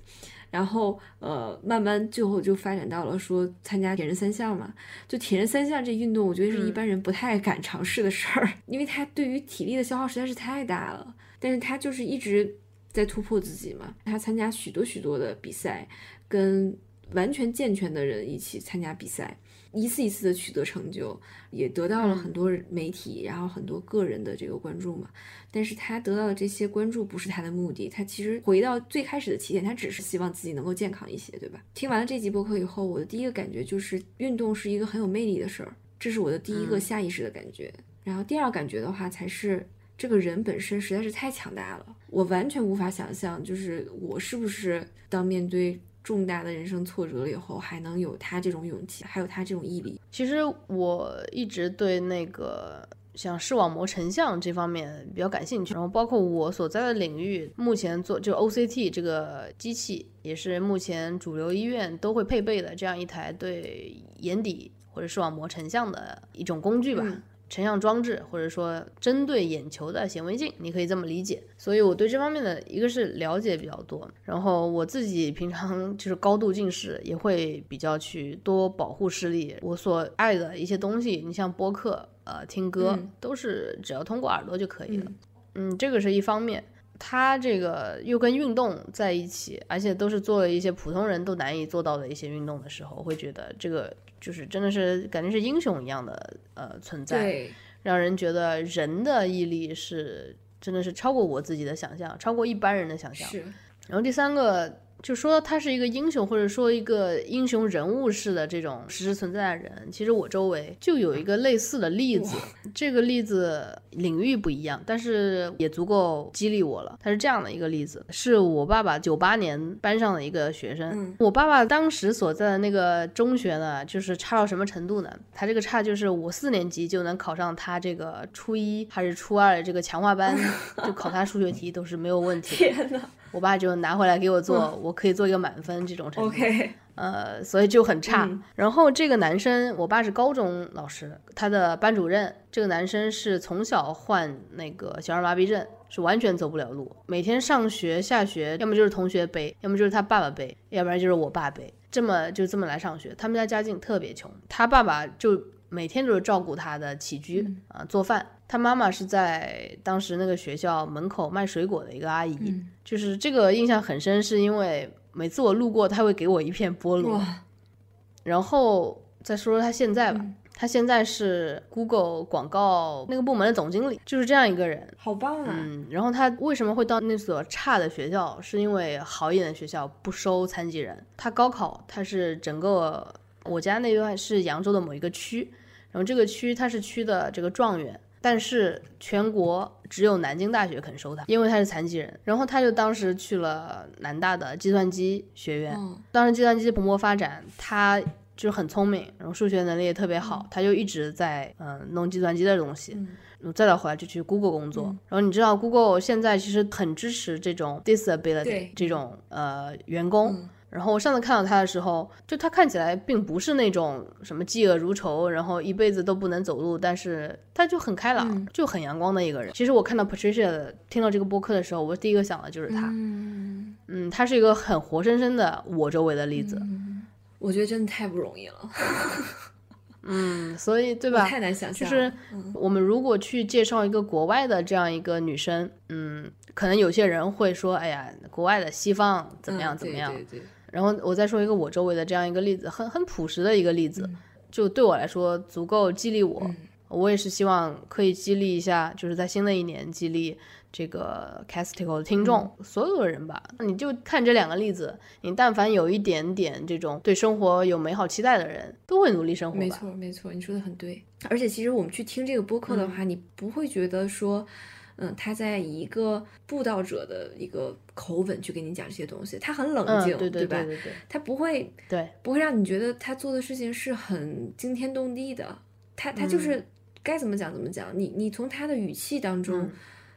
然后，呃，慢慢最后就发展到了说参加铁人三项嘛。就铁人三项这运动，我觉得是一般人不太敢尝试的事儿，因为他对于体力的消耗实在是太大了。但是他就是一直在突破自己嘛。他参加许多许多的比赛，跟完全健全的人一起参加比赛。一次一次的取得成就，也得到了很多媒体，然后很多个人的这个关注嘛。但是他得到的这些关注不是他的目的，他其实回到最开始的起点，他只是希望自己能够健康一些，对吧？听完了这集播客以后，我的第一个感觉就是运动是一个很有魅力的事儿，这是我的第一个下意识的感觉。然后第二感觉的话，才是这个人本身实在是太强大了，我完全无法想象，就是我是不是当面对。重大的人生挫折了以后，还能有他这种勇气，还有他这种毅力。其实我一直对那个像视网膜成像这方面比较感兴趣，然后包括我所在的领域，目前做就 OCT 这个机器，也是目前主流医院都会配备的这样一台对眼底或者视网膜成像的一种工具吧。成像装置，或者说针对眼球的显微镜，你可以这么理解。所以我对这方面的一个是了解比较多，然后我自己平常 就是高度近视，也会比较去多保护视力。我所爱的一些东西，你像播客、呃听歌，都是只要通过耳朵就可以了。嗯，这个是一方面。它这个又跟运动在一起，而且都是做了一些普通人都难以做到的一些运动的时候，会觉得这个就是真的是感觉是英雄一样的呃存在，让人觉得人的毅力是真的是超过我自己的想象，超过一般人的想象。是，然后第三个。就说他是一个英雄，或者说一个英雄人物式的这种实实存在的人，其实我周围就有一个类似的例子。这个例子领域不一样，但是也足够激励我了。他是这样的一个例子，是我爸爸九八年班上的一个学生。我爸爸当时所在的那个中学呢，就是差到什么程度呢？他这个差就是我四年级就能考上他这个初一还是初二的这个强化班，就考他数学题都是没有问题。天呐。我爸就拿回来给我做，我可以做一个满分这种程度。呃，所以就很差。然后这个男生，我爸是高中老师，他的班主任。这个男生是从小患那个小儿麻痹症，是完全走不了路。每天上学下学，要么就是同学背，要么就是他爸爸背，要不然就是我爸背。这么就这么来上学。他们家家境特别穷，他爸爸就每天都是照顾他的起居啊，做饭。他妈妈是在当时那个学校门口卖水果的一个阿姨，就是这个印象很深，是因为每次我路过，他会给我一片菠萝。然后再说说他现在吧，他现在是 Google 广告那个部门的总经理，就是这样一个人，好棒啊！嗯，然后他为什么会到那所差的学校？是因为好一点的学校不收残疾人。他高考，他是整个我家那边是扬州的某一个区，然后这个区他是区的这个状元。但是全国只有南京大学肯收他，因为他是残疾人。然后他就当时去了南大的计算机学院。当时计算机蓬勃发展，他就很聪明，然后数学能力也特别好，他就一直在嗯弄计算机的东西。再到后来就去 Google 工作。然后你知道 Google 现在其实很支持这种 disability 这种呃员工。然后我上次看到他的时候，就他看起来并不是那种什么嫉恶如仇，然后一辈子都不能走路，但是他就很开朗，就很阳光的一个人。其实我看到 Patricia 听到这个播客的时候，我第一个想的就是他。嗯，嗯，他是一个很活生生的我周围的例子。我觉得真的太不容易了。嗯，所以对吧？太难想象。就是我们如果去介绍一个国外的这样一个女生，嗯，可能有些人会说，哎呀，国外的西方怎么样怎么样？对对。然后我再说一个我周围的这样一个例子，很很朴实的一个例子，就对我来说足够激励我。我也是希望可以激励一下，就是在新的一年激励这个 Castico 的听众，所有的人吧。你就看这两个例子，你但凡有一点点这种对生活有美好期待的人，都会努力生活。没错，没错，你说的很对。而且其实我们去听这个播客的话，你不会觉得说。嗯，他在以一个布道者的一个口吻去给你讲这些东西，他很冷静，对对吧？对对对，他不会，对，不会让你觉得他做的事情是很惊天动地的。他他就是该怎么讲怎么讲，你你从他的语气当中，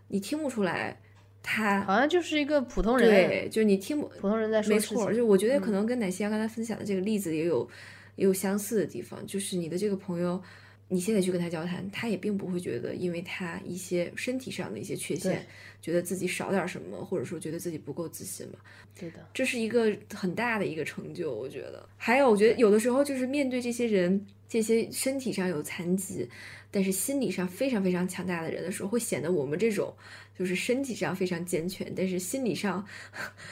你听不出来，他好像就是一个普通人，对，就是你听不普通人在说，没错，就我觉得可能跟奶昔亚刚才分享的这个例子也有也有相似的地方，就是你的这个朋友。你现在去跟他交谈，他也并不会觉得因为他一些身体上的一些缺陷，觉得自己少点什么，或者说觉得自己不够自信嘛。对的，这是一个很大的一个成就，我觉得。还有，我觉得有的时候就是面对这些人，这些身体上有残疾，但是心理上非常非常强大的人的时候，会显得我们这种就是身体上非常健全，但是心理上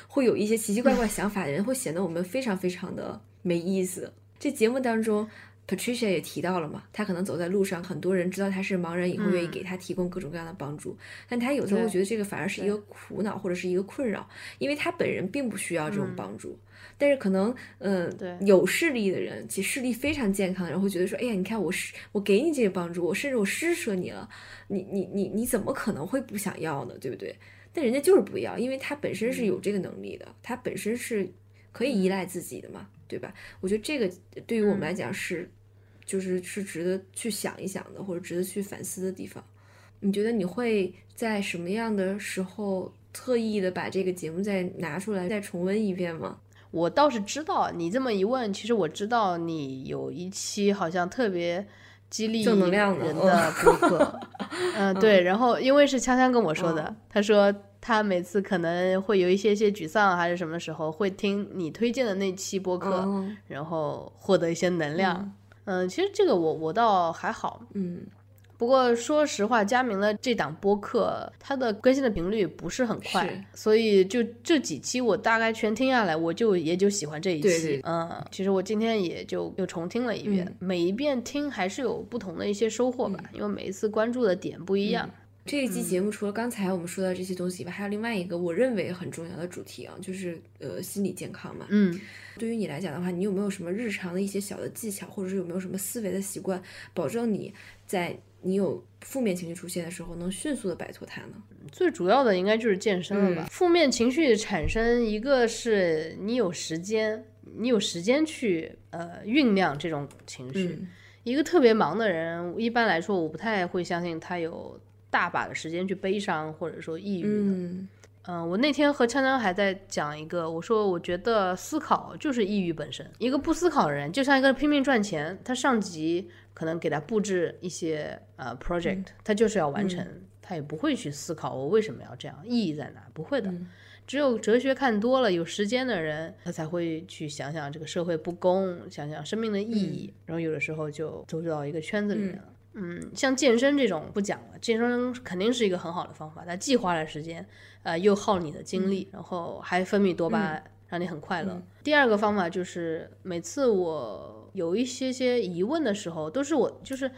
会有一些奇奇怪怪想法的人，会显得我们非常非常的没意思。这节目当中。Patricia 也提到了嘛，他可能走在路上，很多人知道他是盲人以后，愿意给他提供各种各样的帮助。但他有时候会觉得这个反而是一个苦恼或者是一个困扰，因为他本人并不需要这种帮助。但是可能，嗯，有视力的人，其实视力非常健康的人会觉得说，哎呀，你看我是我给你这些帮助，我甚至我施舍你了，你你你你怎么可能会不想要呢？对不对？但人家就是不要，因为他本身是有这个能力的，他本身是可以依赖自己的嘛，对吧？我觉得这个对于我们来讲是。就是是值得去想一想的，或者值得去反思的地方。你觉得你会在什么样的时候特意的把这个节目再拿出来再重温一遍吗？我倒是知道，你这么一问，其实我知道你有一期好像特别激励正能量人的播客。嗯，对。然后因为是锵锵跟我说的，他说他每次可能会有一些些沮丧还是什么时候，会听你推荐的那期播客，然后获得一些能量。嗯，其实这个我我倒还好，嗯，不过说实话，佳明的这档播客它的更新的频率不是很快，所以就这几期我大概全听下来，我就也就喜欢这一期，嗯，其实我今天也就又重听了一遍，每一遍听还是有不同的一些收获吧，因为每一次关注的点不一样。这一期节目除了刚才我们说到这些东西以外，还有另外一个我认为很重要的主题啊，就是呃心理健康嘛。嗯，对于你来讲的话，你有没有什么日常的一些小的技巧，或者是有没有什么思维的习惯，保证你在你有负面情绪出现的时候，能迅速的摆脱它呢？最主要的应该就是健身了吧。负面情绪产生，一个是你有时间，你有时间去呃酝酿这种情绪。一个特别忙的人，一般来说我不太会相信他有。大把的时间去悲伤或者说抑郁的，嗯，我那天和锵锵还在讲一个，我说我觉得思考就是抑郁本身。一个不思考的人，就像一个拼命赚钱，他上级可能给他布置一些呃 project，他就是要完成，他也不会去思考我为什么要这样，意义在哪？不会的。只有哲学看多了，有时间的人，他才会去想想这个社会不公，想想生命的意义，然后有的时候就走到一个圈子里面了。嗯，像健身这种不讲了，健身肯定是一个很好的方法，它既花了时间，呃，又耗你的精力，然后还分泌多巴胺，让你很快乐。第二个方法就是，每次我有一些些疑问的时候，都是我就是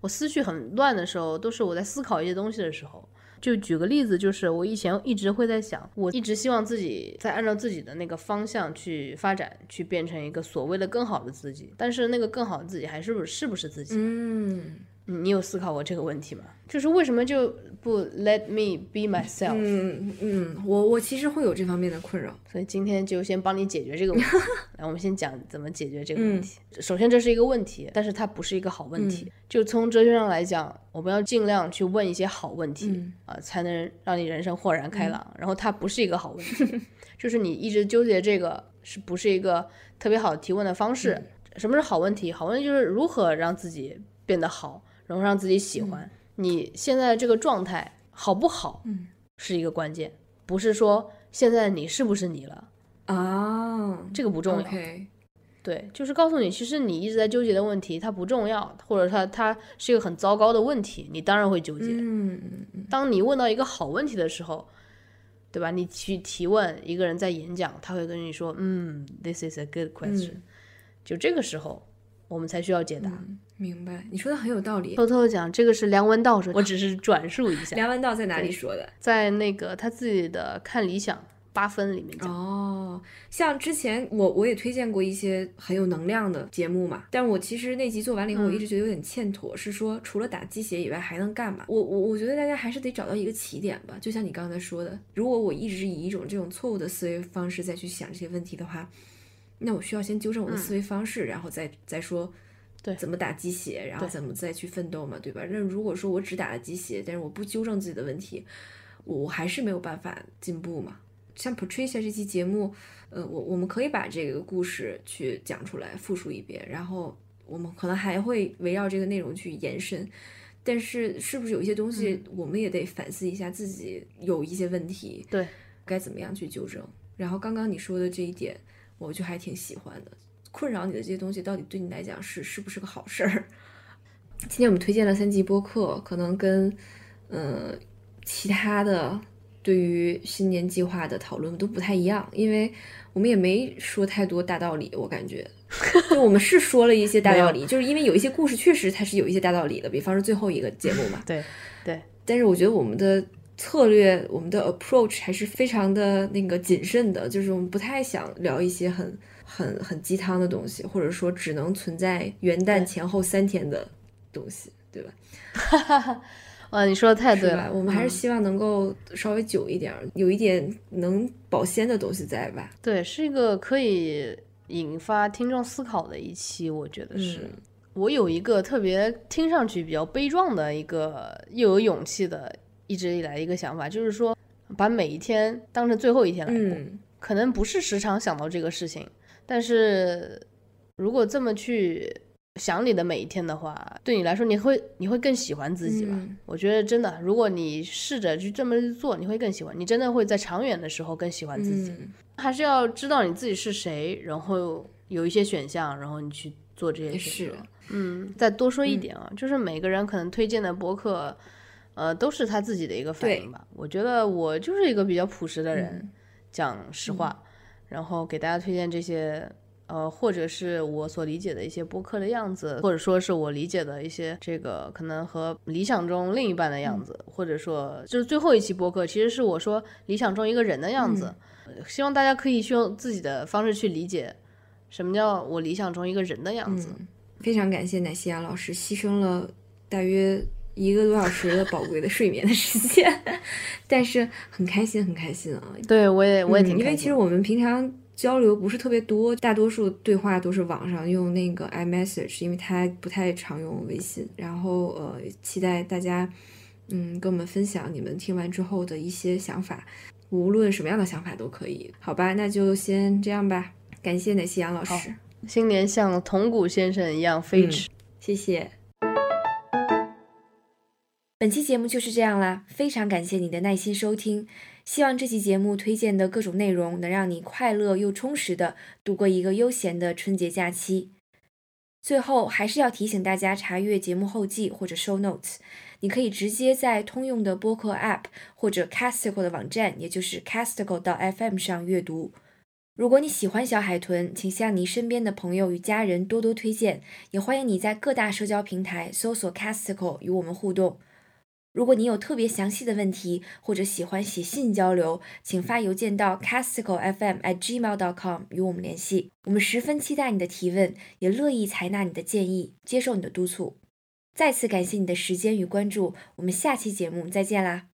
我思绪很乱的时候，都是我在思考一些东西的时候。就举个例子，就是我以前一直会在想，我一直希望自己在按照自己的那个方向去发展，去变成一个所谓的更好的自己，但是那个更好的自己还是不是不是自己？嗯。你有思考过这个问题吗？就是为什么就不 let me be myself？嗯嗯，我我其实会有这方面的困扰，所以今天就先帮你解决这个问题。来，我们先讲怎么解决这个问题。首先，这是一个问题，但是它不是一个好问题。就从哲学上来讲，我们要尽量去问一些好问题啊，才能让你人生豁然开朗。然后它不是一个好问题，就是你一直纠结这个是不是一个特别好的提问的方式？什么是好问题？好问题就是如何让自己变得好。然后让自己喜欢你现在这个状态好不好？嗯，是一个关键，不是说现在你是不是你了啊？这个不重要。对，就是告诉你，其实你一直在纠结的问题它不重要，或者它它是一个很糟糕的问题，你当然会纠结。当你问到一个好问题的时候，对吧？你去提问一个人在演讲，他会跟你说：“嗯，this is a good question。”就这个时候，我们才需要解答。明白，你说的很有道理。偷偷讲，这个是梁文道说，我只是转述一下。梁文道在哪里说的？在那个他自己的《看理想》八分里面讲。哦，像之前我我也推荐过一些很有能量的节目嘛，但我其实那集做完了以后，我一直觉得有点欠妥，是说除了打鸡血以外还能干嘛？我我我觉得大家还是得找到一个起点吧。就像你刚才说的，如果我一直以一种这种错误的思维方式再去想这些问题的话，那我需要先纠正我的思维方式，然后再再说。对，怎么打鸡血，然后怎么再去奋斗嘛，对吧？那如果说我只打了鸡血，但是我不纠正自己的问题，我还是没有办法进步嘛。像 Patricia 这期节目，呃，我我们可以把这个故事去讲出来，复述一遍，然后我们可能还会围绕这个内容去延伸。但是，是不是有一些东西我们也得反思一下自己有一些问题？对，该怎么样去纠正？然后刚刚你说的这一点，我就还挺喜欢的。困扰你的这些东西，到底对你来讲是是不是个好事儿？今天我们推荐了三集播客，可能跟嗯其他的对于新年计划的讨论都不太一样，因为我们也没说太多大道理，我感觉。就我们是说了一些大道理，就是因为有一些故事确实它是有一些大道理的，比方说最后一个节目嘛。对对。但是我觉得我们的策略，我们的 approach 还是非常的那个谨慎的，就是我们不太想聊一些很很很鸡汤的东西，或者说只能存在元旦前后三天的东西，对吧？哈哈哈。哇，你说的太对了。我们还是希望能够稍微久一点，有一点能保鲜的东西在吧？对，是一个可以。引发听众思考的一期，我觉得是我有一个特别听上去比较悲壮的一个又有勇气的一直以来一个想法，就是说把每一天当成最后一天来过。可能不是时常想到这个事情，但是如果这么去。想你的每一天的话，对你来说，你会你会更喜欢自己吧？我觉得真的，如果你试着去这么做，你会更喜欢，你真的会在长远的时候更喜欢自己。还是要知道你自己是谁，然后有一些选项，然后你去做这些选择。嗯，再多说一点啊，就是每个人可能推荐的博客，呃，都是他自己的一个反应吧。我觉得我就是一个比较朴实的人，讲实话，然后给大家推荐这些。呃，或者是我所理解的一些播客的样子，或者说是我理解的一些这个可能和理想中另一半的样子，或者说就是最后一期播客，其实是我说理想中一个人的样子。希望大家可以去用自己的方式去理解什么叫我理想中一个人的样子。非常感谢奶西亚老师牺牲了大约一个多小时的宝贵的睡眠的时间，但是很开心，很开心啊！对我也我也挺因为其实我们平常。交流不是特别多，大多数对话都是网上用那个 iMessage，因为他不太常用微信。然后呃，期待大家嗯跟我们分享你们听完之后的一些想法，无论什么样的想法都可以。好吧，那就先这样吧。感谢奶昔杨老师，新年像铜鼓先生一样飞驰，谢谢。本期节目就是这样啦，非常感谢你的耐心收听。希望这期节目推荐的各种内容能让你快乐又充实的度过一个悠闲的春节假期。最后还是要提醒大家查阅节目后记或者 show notes，你可以直接在通用的播客 app 或者 Casticle 的网站，也就是 Casticle 到 FM 上阅读。如果你喜欢小海豚，请向你身边的朋友与家人多多推荐，也欢迎你在各大社交平台搜索 Casticle 与我们互动。如果你有特别详细的问题，或者喜欢写信交流，请发邮件到 casticofm@gmail.com 与我们联系。我们十分期待你的提问，也乐意采纳你的建议，接受你的督促。再次感谢你的时间与关注，我们下期节目再见啦！